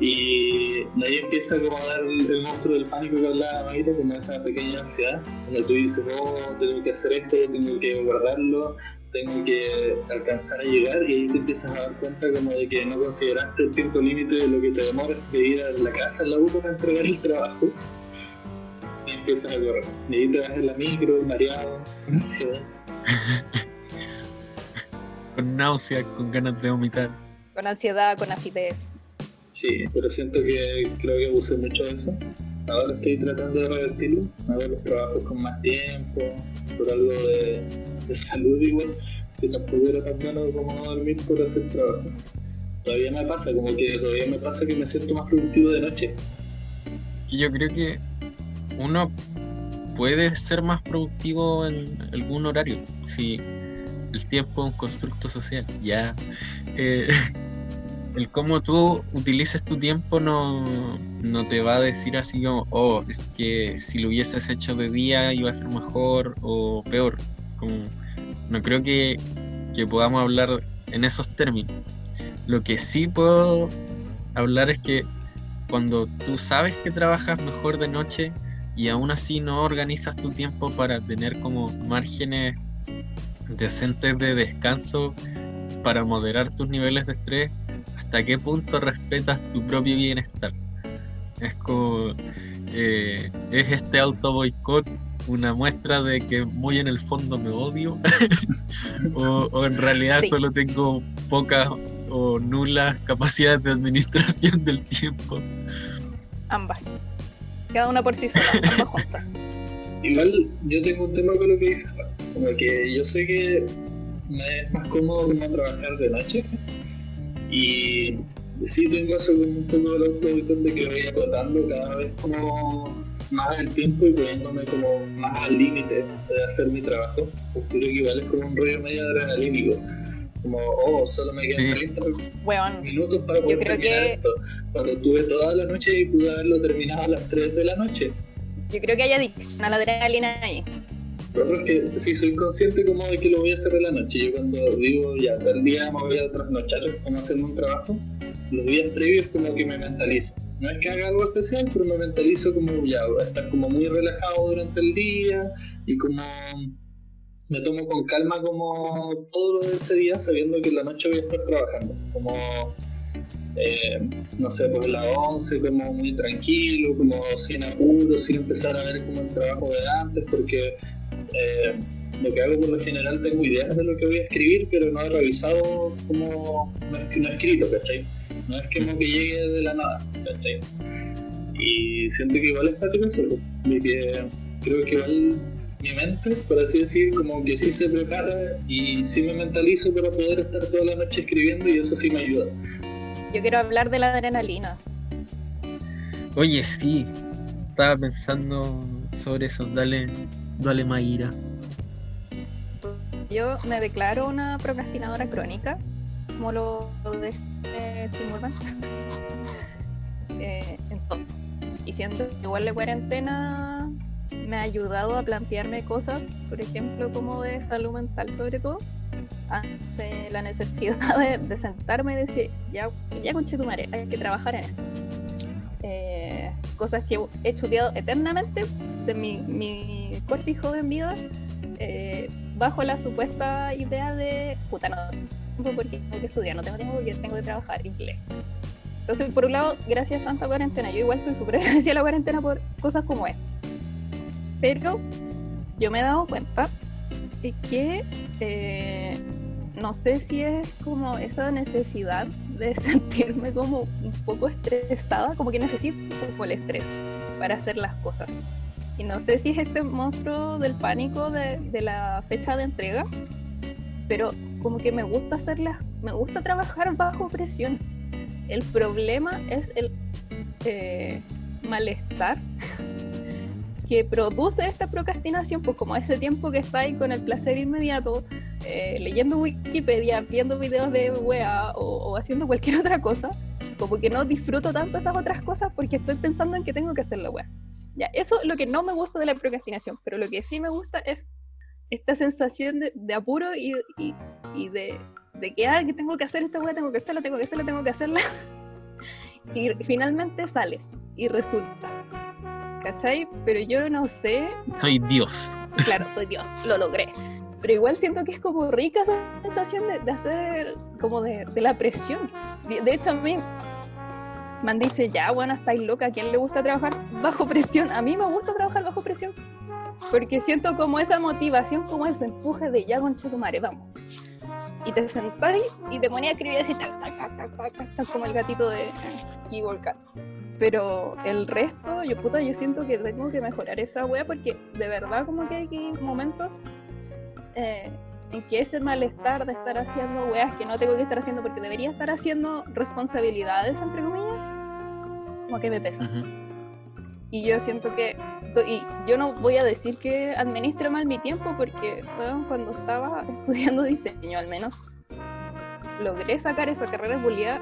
Y de ahí empieza como a dar el, el monstruo del pánico que hablaba Mayra, como esa pequeña ansiedad, donde tú dices, no, tengo que hacer esto, tengo que guardarlo, tengo que alcanzar a llegar y ahí te empiezas a dar cuenta como de que no consideraste el tiempo límite de lo que te demoras de ir a la casa, en la U para entregar el trabajo. Y empiezas a correr. Y ahí te vas en la micro, mareado, ansiedad. Con náuseas, con ganas de vomitar. Con ansiedad, con acidez. Sí, pero siento que creo que abusé mucho de eso. Ahora estoy tratando de revertirlo, ver los trabajos con más tiempo, por algo de, salud igual, que tampoco era tan bueno como no dormir por hacer trabajo. Todavía me pasa, como que todavía me pasa que me siento más productivo de noche. Y yo creo que uno puede ser más productivo en algún horario. Si el tiempo es un constructo social, ya. eh, el cómo tú utilices tu tiempo no, no te va a decir así como, oh, es que si lo hubieses hecho de día iba a ser mejor o peor. No creo que, que podamos hablar en esos términos. Lo que sí puedo hablar es que cuando tú sabes que trabajas mejor de noche y aún así no organizas tu tiempo para tener como márgenes decentes de descanso para moderar tus niveles de estrés, hasta qué punto respetas tu propio bienestar. Es como, eh, es este auto boicot una muestra de que muy en el fondo me odio o, o en realidad Sí. solo tengo pocas o nulas capacidades de administración del tiempo. Ambas. Cada una por sí sola, ambas juntas. Igual yo tengo un tema con lo que dices, como que yo sé que me es más cómodo como trabajar de noche y sí tengo eso como un poco del auto de que voy acotando cada vez como más el tiempo y poniéndome como más al límite de hacer mi trabajo, porque creo que igual es como un rollo medio adrenalínico, como, oh, solo me quedan Sí. 30 Weón, minutos para poder terminar que- esto, cuando tuve toda la noche y pude haberlo terminado a las 3 de la noche. yo creo que hay adicción a la adrenalina ahí. Otro es que sí soy consciente como de que lo voy a hacer en la noche. Yo cuando digo ya tal día me voy a trasnochar como haciendo un trabajo, los días previos como que me mentalizo. No es que haga algo especial, pero me mentalizo como ya, voy a estar como muy relajado durante el día y como me tomo con calma como todo lo de ese día sabiendo que en la noche voy a estar trabajando. Como eh, no sé, pues las 11 como muy tranquilo, como sin apuro, sin empezar a ver como el trabajo de antes, porque eh, lo que hago por lo general tengo ideas de lo que voy a escribir, pero no he revisado como no es, no he escrito, ¿cachai? No es como que llegue de la nada, ¿cachai? Y siento que igual es práctico eso, de que creo que igual mi mente, por así decir, como que sí se prepara y sí me mentalizo para poder estar toda la noche escribiendo y eso sí me ayuda. Yo quiero hablar de la adrenalina. Oye, sí, estaba pensando sobre eso. Dale, dale, Mayra. Yo me declaro una procrastinadora crónica, como lo, de eh, Tim Urban. En todo. Y siento que igual la cuarentena me ha ayudado a plantearme cosas, por ejemplo, como de salud mental sobre todo, ante la necesidad de, sentarme y decir, ya, ya conche madre, hay que trabajar en esto. Eh, cosas que he estudiado eternamente de mi, mi corta y joven vida, eh, bajo la supuesta idea de, puta, no tengo porque tengo que estudiar, no tengo tiempo porque tengo que trabajar inglés. Entonces, por un lado, gracias a Santa Cuarentena, yo igual estoy súper agradecida a la cuarentena por cosas como esta. Pero yo me he dado cuenta de que eh, no sé si es como esa necesidad de sentirme como un poco estresada, como que necesito un poco el estrés para hacer las cosas. Y no sé si es este monstruo del pánico de, la fecha de entrega, pero como que me gusta hacerlas, me gusta trabajar bajo presión. El problema es el eh, malestar que produce esta procrastinación, pues como ese tiempo que está ahí con el placer inmediato, eh, leyendo Wikipedia, viendo videos de wea o, o haciendo cualquier otra cosa, como que no disfruto tanto esas otras cosas porque estoy pensando en que tengo que hacer la wea. Ya, eso es lo que no me gusta de la procrastinación, pero lo que sí me gusta es esta sensación de, de apuro y, y, y de, de que, ah, que tengo que hacer esta wea, tengo que hacerla, tengo que hacerla, tengo que hacerla. y finalmente sale y resulta. ¿Cachai? Pero yo no sé Soy Dios. claro, soy Dios, lo logré. pero igual siento que es como rica esa sensación de, de hacer, como de, de la presión. De hecho, a mí me han dicho, ya, bueno, estáis loca, ¿a quién le gusta trabajar bajo presión? A mí me gusta trabajar bajo presión, porque siento como esa motivación, como ese empuje de ya, concha tu madre, vamos. Y te sentáis y te ponía a escribir así, tac, tac, tac, tac, tac, tac, tac, como el gatito de Keyboard Cat. Pero el resto, yo puta, yo siento que tengo que mejorar esa wea porque de verdad como que hay momentos eh, en que ese malestar de estar haciendo weas que no tengo que estar haciendo porque debería estar haciendo responsabilidades, entre comillas, como que me pesa. Ujú. Y yo siento que, y yo no voy a decir que administre mal mi tiempo porque weón, cuando estaba estudiando diseño al menos, logré sacar esa carrera culiada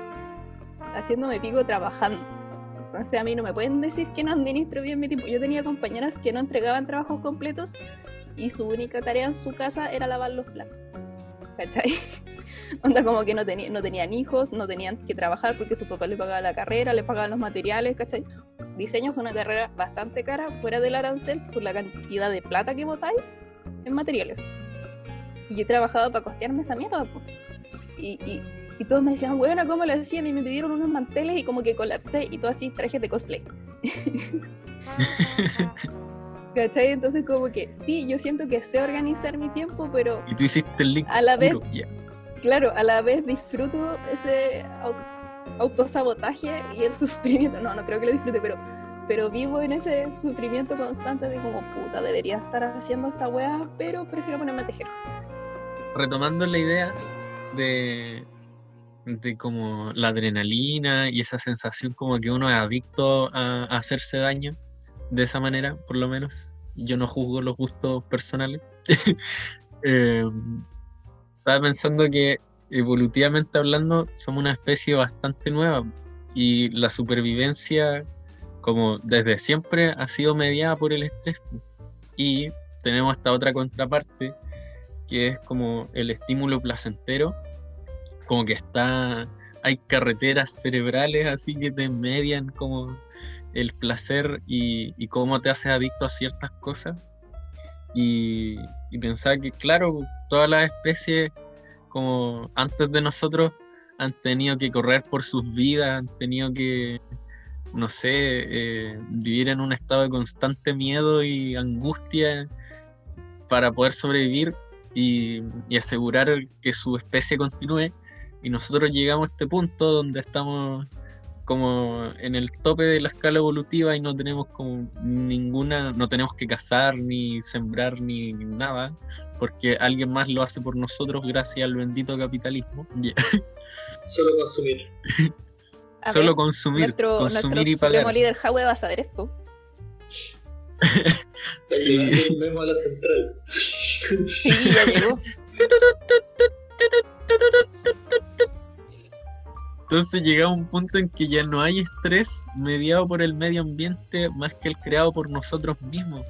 haciéndome pico trabajando. Entonces a mí no me pueden decir que no administro bien mi tiempo. Yo tenía compañeras que no entregaban trabajos completos y su única tarea en su casa era lavar los platos. ¿Cachai? Onda como que no, no tenían hijos, no tenían que trabajar porque su papá les pagaba la carrera, les pagaban los materiales, ¿cachai? Diseño es una carrera bastante cara fuera del arancel por la cantidad de plata que botáis en materiales. Y yo he trabajado para costearme esa mierda, po. Y, y, y todos me decían, bueno, ¿cómo lo hacían? Y me pidieron unos manteles y como que colapsé y todo así, trajes de cosplay. ¿Cachai? Entonces como que sí, yo siento que sé organizar mi tiempo, pero Y tú hiciste el link. A la vez- claro, a la vez disfruto ese au- autosabotaje y el sufrimiento. No, no creo que lo disfrute, pero, pero vivo en ese sufrimiento constante de como puta, debería estar haciendo esta weá, pero prefiero ponerme a tejer. retomando la idea de, de como la adrenalina y esa sensación como que uno es adicto a, a hacerse daño, de esa manera, por lo menos. Yo no juzgo los gustos personales. Eh, estaba pensando que evolutivamente hablando somos una especie bastante nueva y la supervivencia como desde siempre ha sido mediada por el estrés. Y tenemos esta otra contraparte que es como el estímulo placentero, como que está, hay carreteras cerebrales así que te median como el placer y, cómo te haces adicto a ciertas cosas. Y, y pensar que, claro, todas las especies, como antes de nosotros, han tenido que correr por sus vidas, han tenido que, no sé, eh, vivir en un estado de constante miedo y angustia para poder sobrevivir y, y asegurar que su especie continúe. Y nosotros llegamos a este punto donde estamos como en el tope de la escala evolutiva y no tenemos como ninguna, no tenemos que cazar, ni sembrar, ni nada, porque alguien más lo hace por nosotros gracias al bendito capitalismo. Solo consumir. Solo ver, consumir, nuestro nuestro consumir y pagar. líder Howe va a saber esto. A la central. Sí, ya llegó. Entonces llega un punto en que ya no hay estrés mediado por el medio ambiente más que el creado por nosotros mismos.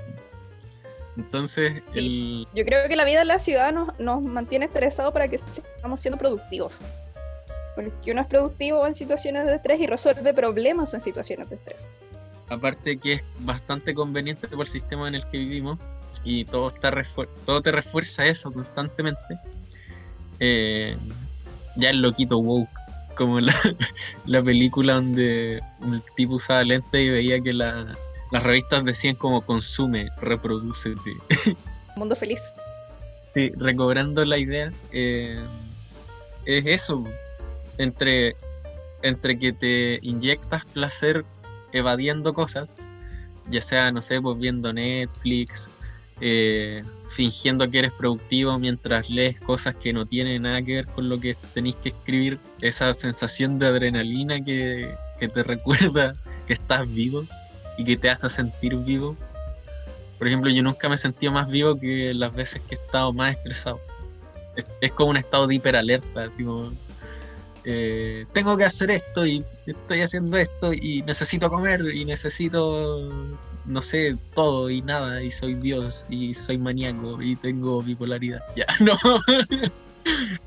Entonces, el, Yo creo que la vida en la ciudad nos, nos mantiene estresados para que sigamos siendo productivos. Porque uno es productivo en situaciones de estrés y resuelve problemas en situaciones de estrés. aparte que es bastante conveniente por el sistema en el que vivimos y todo, está todo te refuerza eso constantemente, eh, ya el loquito woke, como la, la película donde un tipo usaba lentes y veía que la- las revistas decían como consume, reproducete. Mundo feliz. Sí, recobrando la idea, eh, es eso, entre, entre que te inyectas placer evadiendo cosas, ya sea, no sé, pues viendo Netflix, eh, fingiendo que eres productivo mientras lees cosas que no tienen nada que ver con lo que tenéis que escribir, esa sensación de adrenalina que, te recuerda que estás vivo y que te hace sentir vivo. Por ejemplo, yo nunca me he sentido más vivo que las veces que he estado más estresado. Es, es como un estado de hiperalerta, así como eh, tengo que hacer esto y estoy haciendo esto y necesito comer y necesito, no sé, todo y nada y soy Dios y soy maníaco y tengo bipolaridad. Ya, no.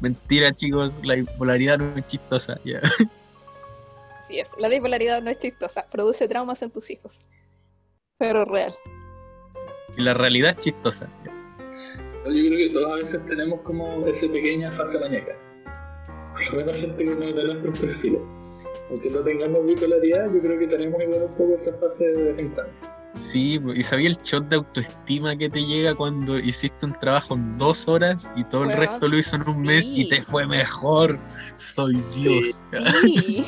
Mentira, chicos, la bipolaridad no es chistosa. Ya. Es. La bipolaridad no es chistosa, produce traumas en tus hijos. Pero real. Y la realidad es chistosa. ya. Yo creo que todos a veces tenemos como esa pequeña fase maníaca. Por lo menos gente como de nuestros perfiles. Aunque no tengamos bipolaridad, yo creo que tenemos igual un poco esa fase de vez en cuando. Sí, y sabía el shot de autoestima que te llega cuando hiciste un trabajo en dos horas y todo el resto lo hizo en un mes y te fue mejor. Soy. Dios. Sí.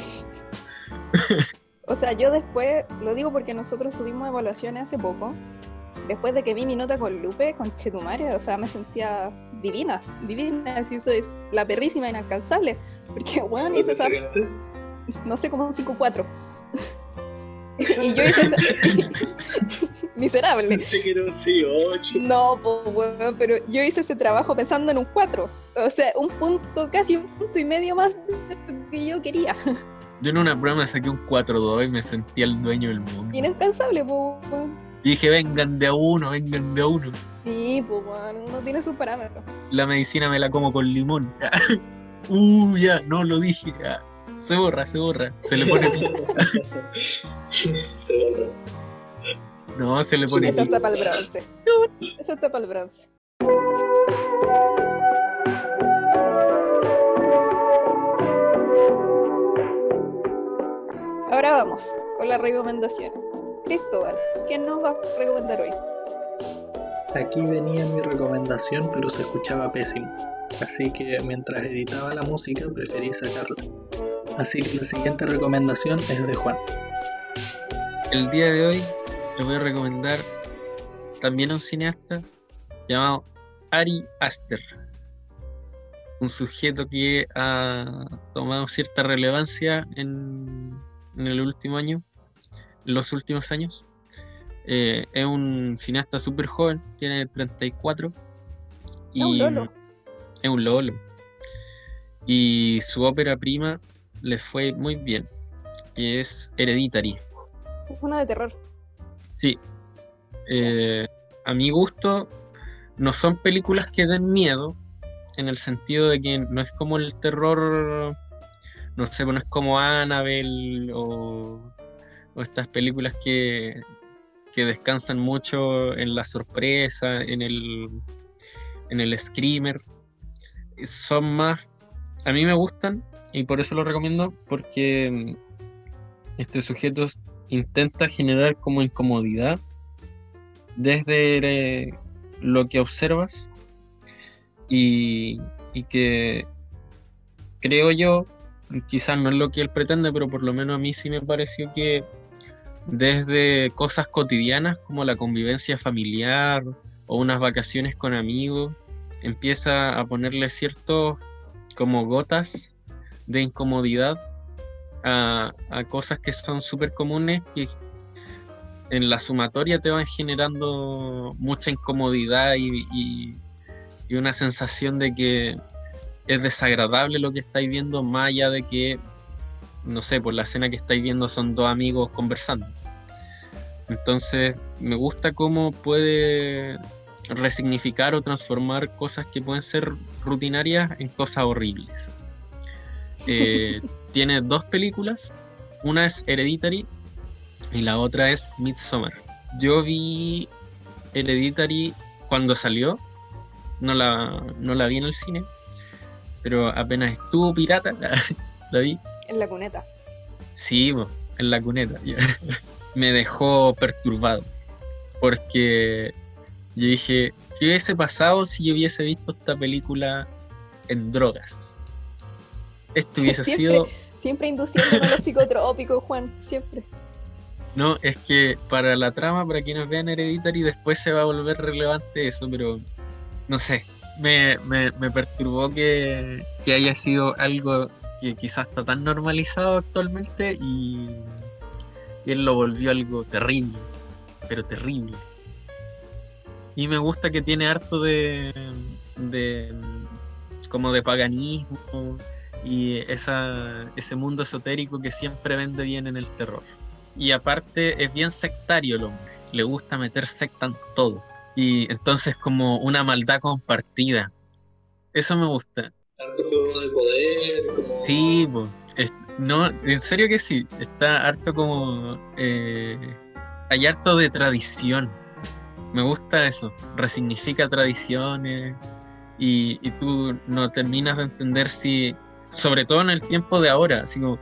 o sea, yo después, lo digo porque nosotros tuvimos evaluaciones hace poco. Después de que vi mi nota con Lupe, con Chetumare, o sea, me sentía divina, divina, así eso es la perrísima inalcanzable. Porque, bueno, ¿Cuánto hice esa, no sé, como un 5-4. y yo hice esa... Miserable. Pensé que era un sí, 8. No, pues, weón, pero yo hice ese trabajo pensando en un 4. O sea, un punto, casi un punto y medio más de lo que yo quería. Yo en una prueba me saqué un 4-2 y me sentía el dueño del mundo. Inalcanzable, pues, weón. Y dije, vengan de a uno, vengan de a uno. Sí, pues, weón, uno tiene sus parámetros. La medicina me la como con limón. uh, ya, no lo dije. ya. Se borra, se borra. Se le pone Se borra. No, se le pone Eso está para el bronce. Eso está para el bronce. Ahora vamos con las recomendaciones. Cristóbal, ¿qué nos va a recomendar hoy? Aquí venía mi recomendación, pero se escuchaba pésimo. Así que mientras editaba la música preferí sacarla. Así que la siguiente recomendación es de Juan. El día de hoy les voy a recomendar también a un cineasta llamado Ari Aster. Un sujeto que ha tomado cierta relevancia en, en el último año, en los últimos años. Eh, es un cineasta súper joven, tiene 34. Es un lolo. Es un lolo. Y su ópera prima le fue muy bien, que es Hereditary. Es una de terror. Sí. Eh, a mi gusto, no son películas que den miedo, en el sentido de que no es como el terror, no sé, no es como Annabelle o, o estas películas que, que descansan mucho en la sorpresa, en el, en el screamer. Son más, a mí me gustan y por eso lo recomiendo, porque mm, este sujeto intenta generar como incomodidad desde eh, lo que observas y, y que creo yo, quizás no es lo que él pretende, pero por lo menos a mí sí me pareció que desde cosas cotidianas como la convivencia familiar o unas vacaciones con amigos, empieza a ponerle ciertos como gotas de incomodidad a, cosas que son súper comunes que en la sumatoria te van generando mucha incomodidad y, y- y una sensación de que es desagradable lo que estáis viendo, más allá de que, no sé, por la escena que estáis viendo son dos amigos conversando. Entonces, me gusta cómo puede resignificar o transformar cosas que pueden ser rutinarias en cosas horribles. Eh, tiene dos películas, una es Hereditary y la otra es Midsommar. Yo vi Hereditary cuando salió, no la, no la vi en el cine, pero apenas estuvo pirata, la vi. En la cuneta. Sí, en la cuneta. Me dejó perturbado. Porque yo dije, ¿qué hubiese pasado si yo hubiese visto esta película en drogas? Esto hubiese Siempre. sido... Siempre induciendo a los psicotrópicos, Juan. Siempre. No, es que para la trama, para quienes vean Hereditary, después se va a volver relevante eso, pero no sé. Me, me, me perturbó que, que haya sido algo que quizás está tan normalizado actualmente y, y él lo volvió algo terrible, pero terrible. Y me gusta que tiene harto de, de como de paganismo y esa, ese mundo esotérico que siempre vende bien en el terror. Y aparte es bien sectario el hombre, le gusta meter secta en todo. Y entonces como una maldad compartida. Eso me gusta. Harto juego de poder, como. Sí, po, es- no, en serio que sí. Está harto como... eh, hay harto de tradición. me gusta eso, resignifica tradiciones y, y tú no terminas de entender si, sobre todo en el tiempo de ahora, así como,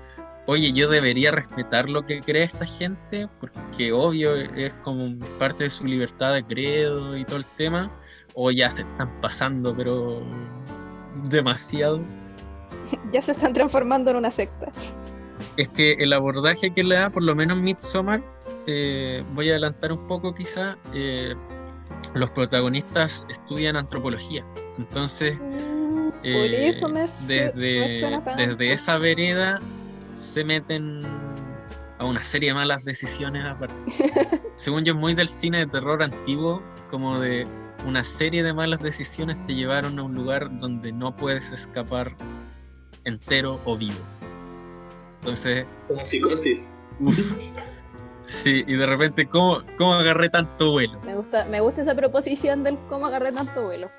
oye, yo debería respetar lo que cree esta gente, porque obvio es como parte de su libertad de credo y todo el tema, o ya se están pasando, pero demasiado. Ya se están transformando en una secta. Es que el abordaje que le da, por lo menos Midsommar, eh, voy a adelantar un poco quizá, eh, los protagonistas estudian antropología. Entonces, Mm, Por eh, eso me, me desde, suena tanto. desde esa vereda se meten a una serie de malas decisiones aparte. Según yo, es muy del cine de terror antiguo, como de una serie de malas decisiones te llevaron a un lugar donde no puedes escapar entero o vivo. Entonces, Como psicosis. sí, y de repente, ¿cómo, cómo agarré tanto vuelo? Me gusta, me gusta esa proposición del cómo agarré tanto vuelo.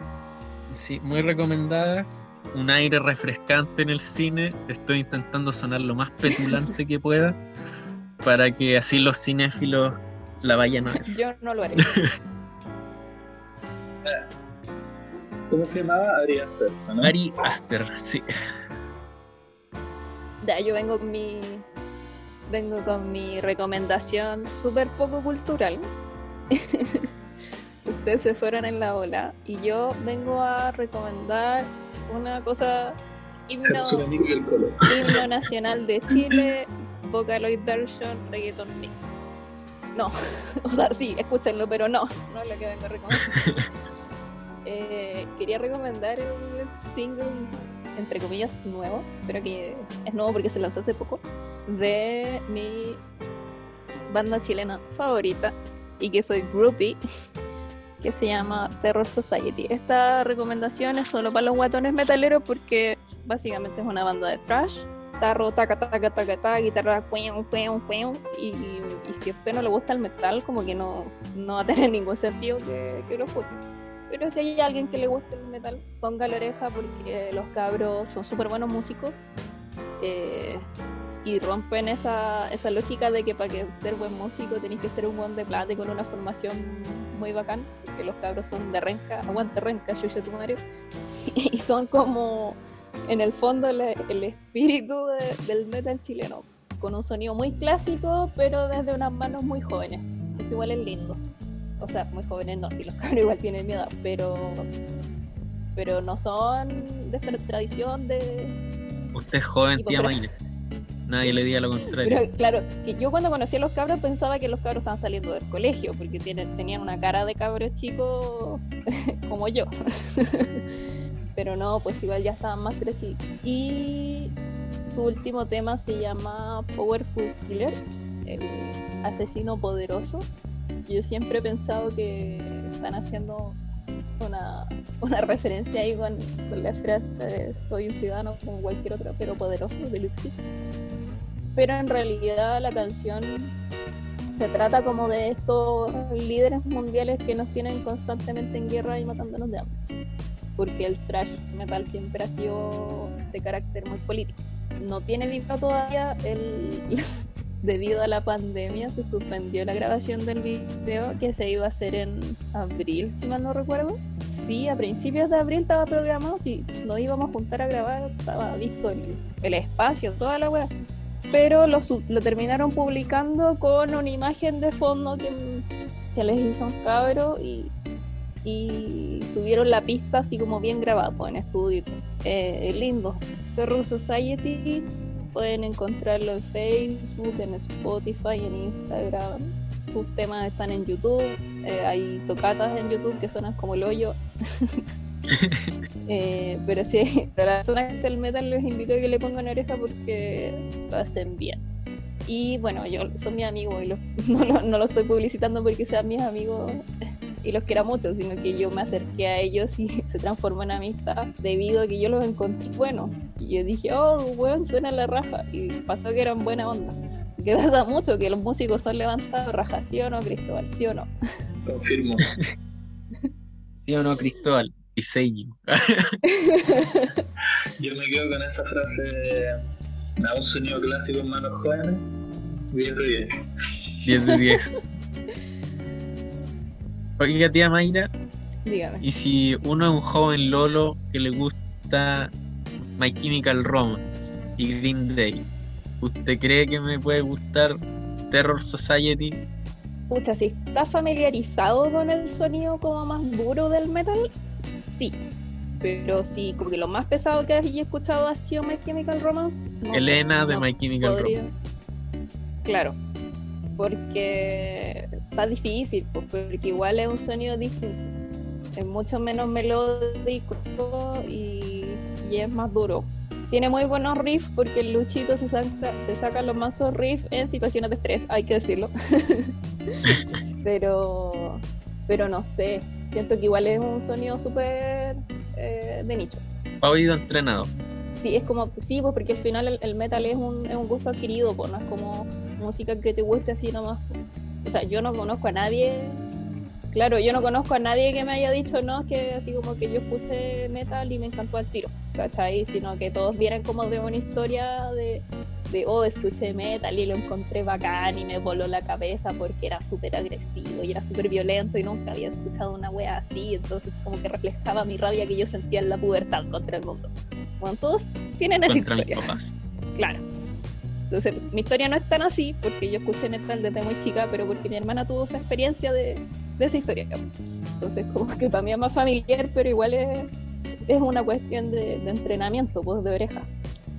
Sí, muy recomendadas. Un aire refrescante en el cine. Estoy intentando sonar lo más petulante que pueda para que así los cinéfilos la vayan a ver. Yo no lo haré. ¿Cómo se llamaba? Ari Aster, ¿no? Ari Aster, sí. Ya, yo vengo con mi. Vengo con mi recomendación súper poco cultural. Ustedes se fueron en la ola y yo vengo a recomendar una cosa himno, nacional de Chile, Vocaloid Version Reggaeton Mix. No, o sea, sí, escúchenlo, pero no, no es lo que vengo a recomendar. Eh, quería recomendar el single, entre comillas, nuevo, pero que es nuevo porque se lanzó hace poco, de mi banda chilena favorita y que soy groupie, que se llama Terror Society. Esta recomendación es solo para los guatones metaleros porque básicamente es una banda de trash. Tarro, taca, taca, taca, taca, guitarra, cueon, cueon, cueon. Y, y si a usted no le gusta el metal, como que no, no va a tener ningún sentido que, que lo escuche. Pero si hay alguien que le guste el metal, ponga la oreja porque los cabros son súper buenos músicos. eh, y rompen esa, esa lógica de que para que ser buen músico tenéis que ser un buen de plata y con una formación muy bacán, porque los cabros son de renca, aguante renca, yo tu madre, y son como en el fondo el, el espíritu de- del metal chileno, con un sonido muy clásico, pero desde unas manos muy jóvenes. Eso igual es lindo. O sea, muy jóvenes no, si los cabros igual tienen mi edad, pero pero no son de esta tradición de Usted es joven, tía Mayra. Nadie le diga lo contrario. Claro, que yo cuando conocí a los cabros pensaba que los cabros estaban saliendo del colegio, porque tienen, tenían una cara de cabros chicos como yo. Pero no, pues igual ya estaban más crecidos. Y su último tema se llama Powerful Killer, el asesino poderoso. Yo siempre he pensado que están haciendo una, una referencia ahí con, la frase de soy un ciudadano como cualquier otro, pero poderoso de Luxix pero en realidad la canción se trata como de estos líderes mundiales que nos tienen constantemente en guerra y matándonos de hambre. Porque el thrash metal siempre ha sido de carácter muy político. No tiene viva todavía el debido a la pandemia se suspendió la grabación del video que se iba a hacer en abril, si mal no recuerdo. Sí, a principios de abril estaba programado, si nos íbamos a juntar a grabar, estaba visto el, el espacio, toda la wea pero lo, lo terminaron publicando con una imagen de fondo que, que les hizo un cabro y, y subieron la pista así como bien grabado en estudio. Eh, lindo. Terror Society pueden encontrarlo en Facebook, en Spotify, en Instagram. Sus temas están en YouTube. eh, hay tocatas en YouTube que suenan como el hoyo. Eh, pero sí, para las personas del metal les invito a que le pongan oreja porque lo hacen bien. Y bueno, yo son mis amigos y los- no, lo- no lo estoy publicitando porque sean mis amigos y los quiera mucho, sino que yo me acerqué a ellos y se transformó en amistad debido a que yo los encontré buenos. Y yo dije, oh, weón, suena la raja. Y pasó que eran buena onda. Que pasa mucho, que los músicos son levantados, raja, ¿sí o no, Cristóbal? ¿Sí o no? Confirmo. ¿Sí o no, Cristóbal? Diseño. Yo me quedo con esa frase de a un sonido clásico en manos jóvenes. Bien de bien. 10 de 10. Oiga, tía Mayra, Dígame. y si uno es un joven Lolo que le gusta My Chemical Romance y Green Day, ¿usted cree que me puede gustar Terror Society? Pucha, si estás familiarizado con el sonido como más duro del metal, sí. Pero si como que lo más pesado que has escuchado ha sido My Chemical Romance. no sé, Elena de no My Chemical Romance. Claro. Porque está difícil, porque igual es un sonido distinto. Es mucho menos melódico y, y es más duro. Tiene muy buenos riffs porque el Luchito se saca, se saca los mansos riffs en situaciones de estrés, hay que decirlo. pero, pero no sé, siento que igual es un sonido súper eh, de nicho. Ha oído entrenado. Sí, es como, sí, pues porque al final el, el metal es un, es un gusto adquirido, pues no es como música que te guste así nomás. O sea, yo no conozco a nadie, claro, yo no conozco a nadie que me haya dicho, no, es que así como que yo escuché metal y me encantó al tiro, ¿cachai? Sino que todos vieran como de una historia de, de, oh, escuché metal y lo encontré bacán y me voló la cabeza porque era súper agresivo y era súper violento y nunca había escuchado una wea así, entonces como que reflejaba mi rabia que yo sentía en la pubertad contra el mundo. Bueno, todos tienen esa contra mis historia, papás. claro. Entonces, mi historia no es tan así porque yo escuché metal desde muy chica, pero porque mi hermana tuvo esa experiencia de, de esa historia. Entonces, como que para mí es más familiar, pero igual es, es una cuestión de, de entrenamiento, pues, de oreja.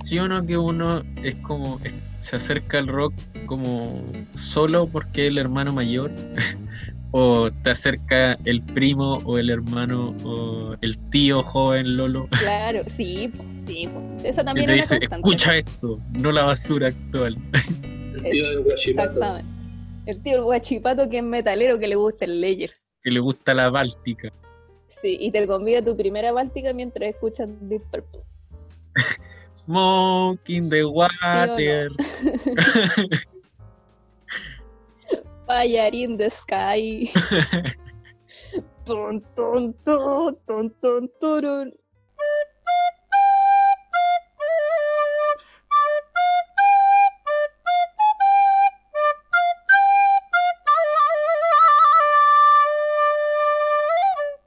Sí o no que uno es como es- se acerca al rock como solo porque es el hermano mayor o te acerca el primo o el hermano o el tío joven Lolo Claro, sí, sí. pues. Esa también te es una constante. escucha esto, no la basura actual. El tío del guachipato. Exactamente. El tío el guachipato que es metalero que le gusta el Layer. que le gusta la Báltica. Sí, y te convida a tu primera báltica mientras escuchas Deep Purple. Smoking the water. Fire in the sky. Tun, tun, tun, tun, tun, turun.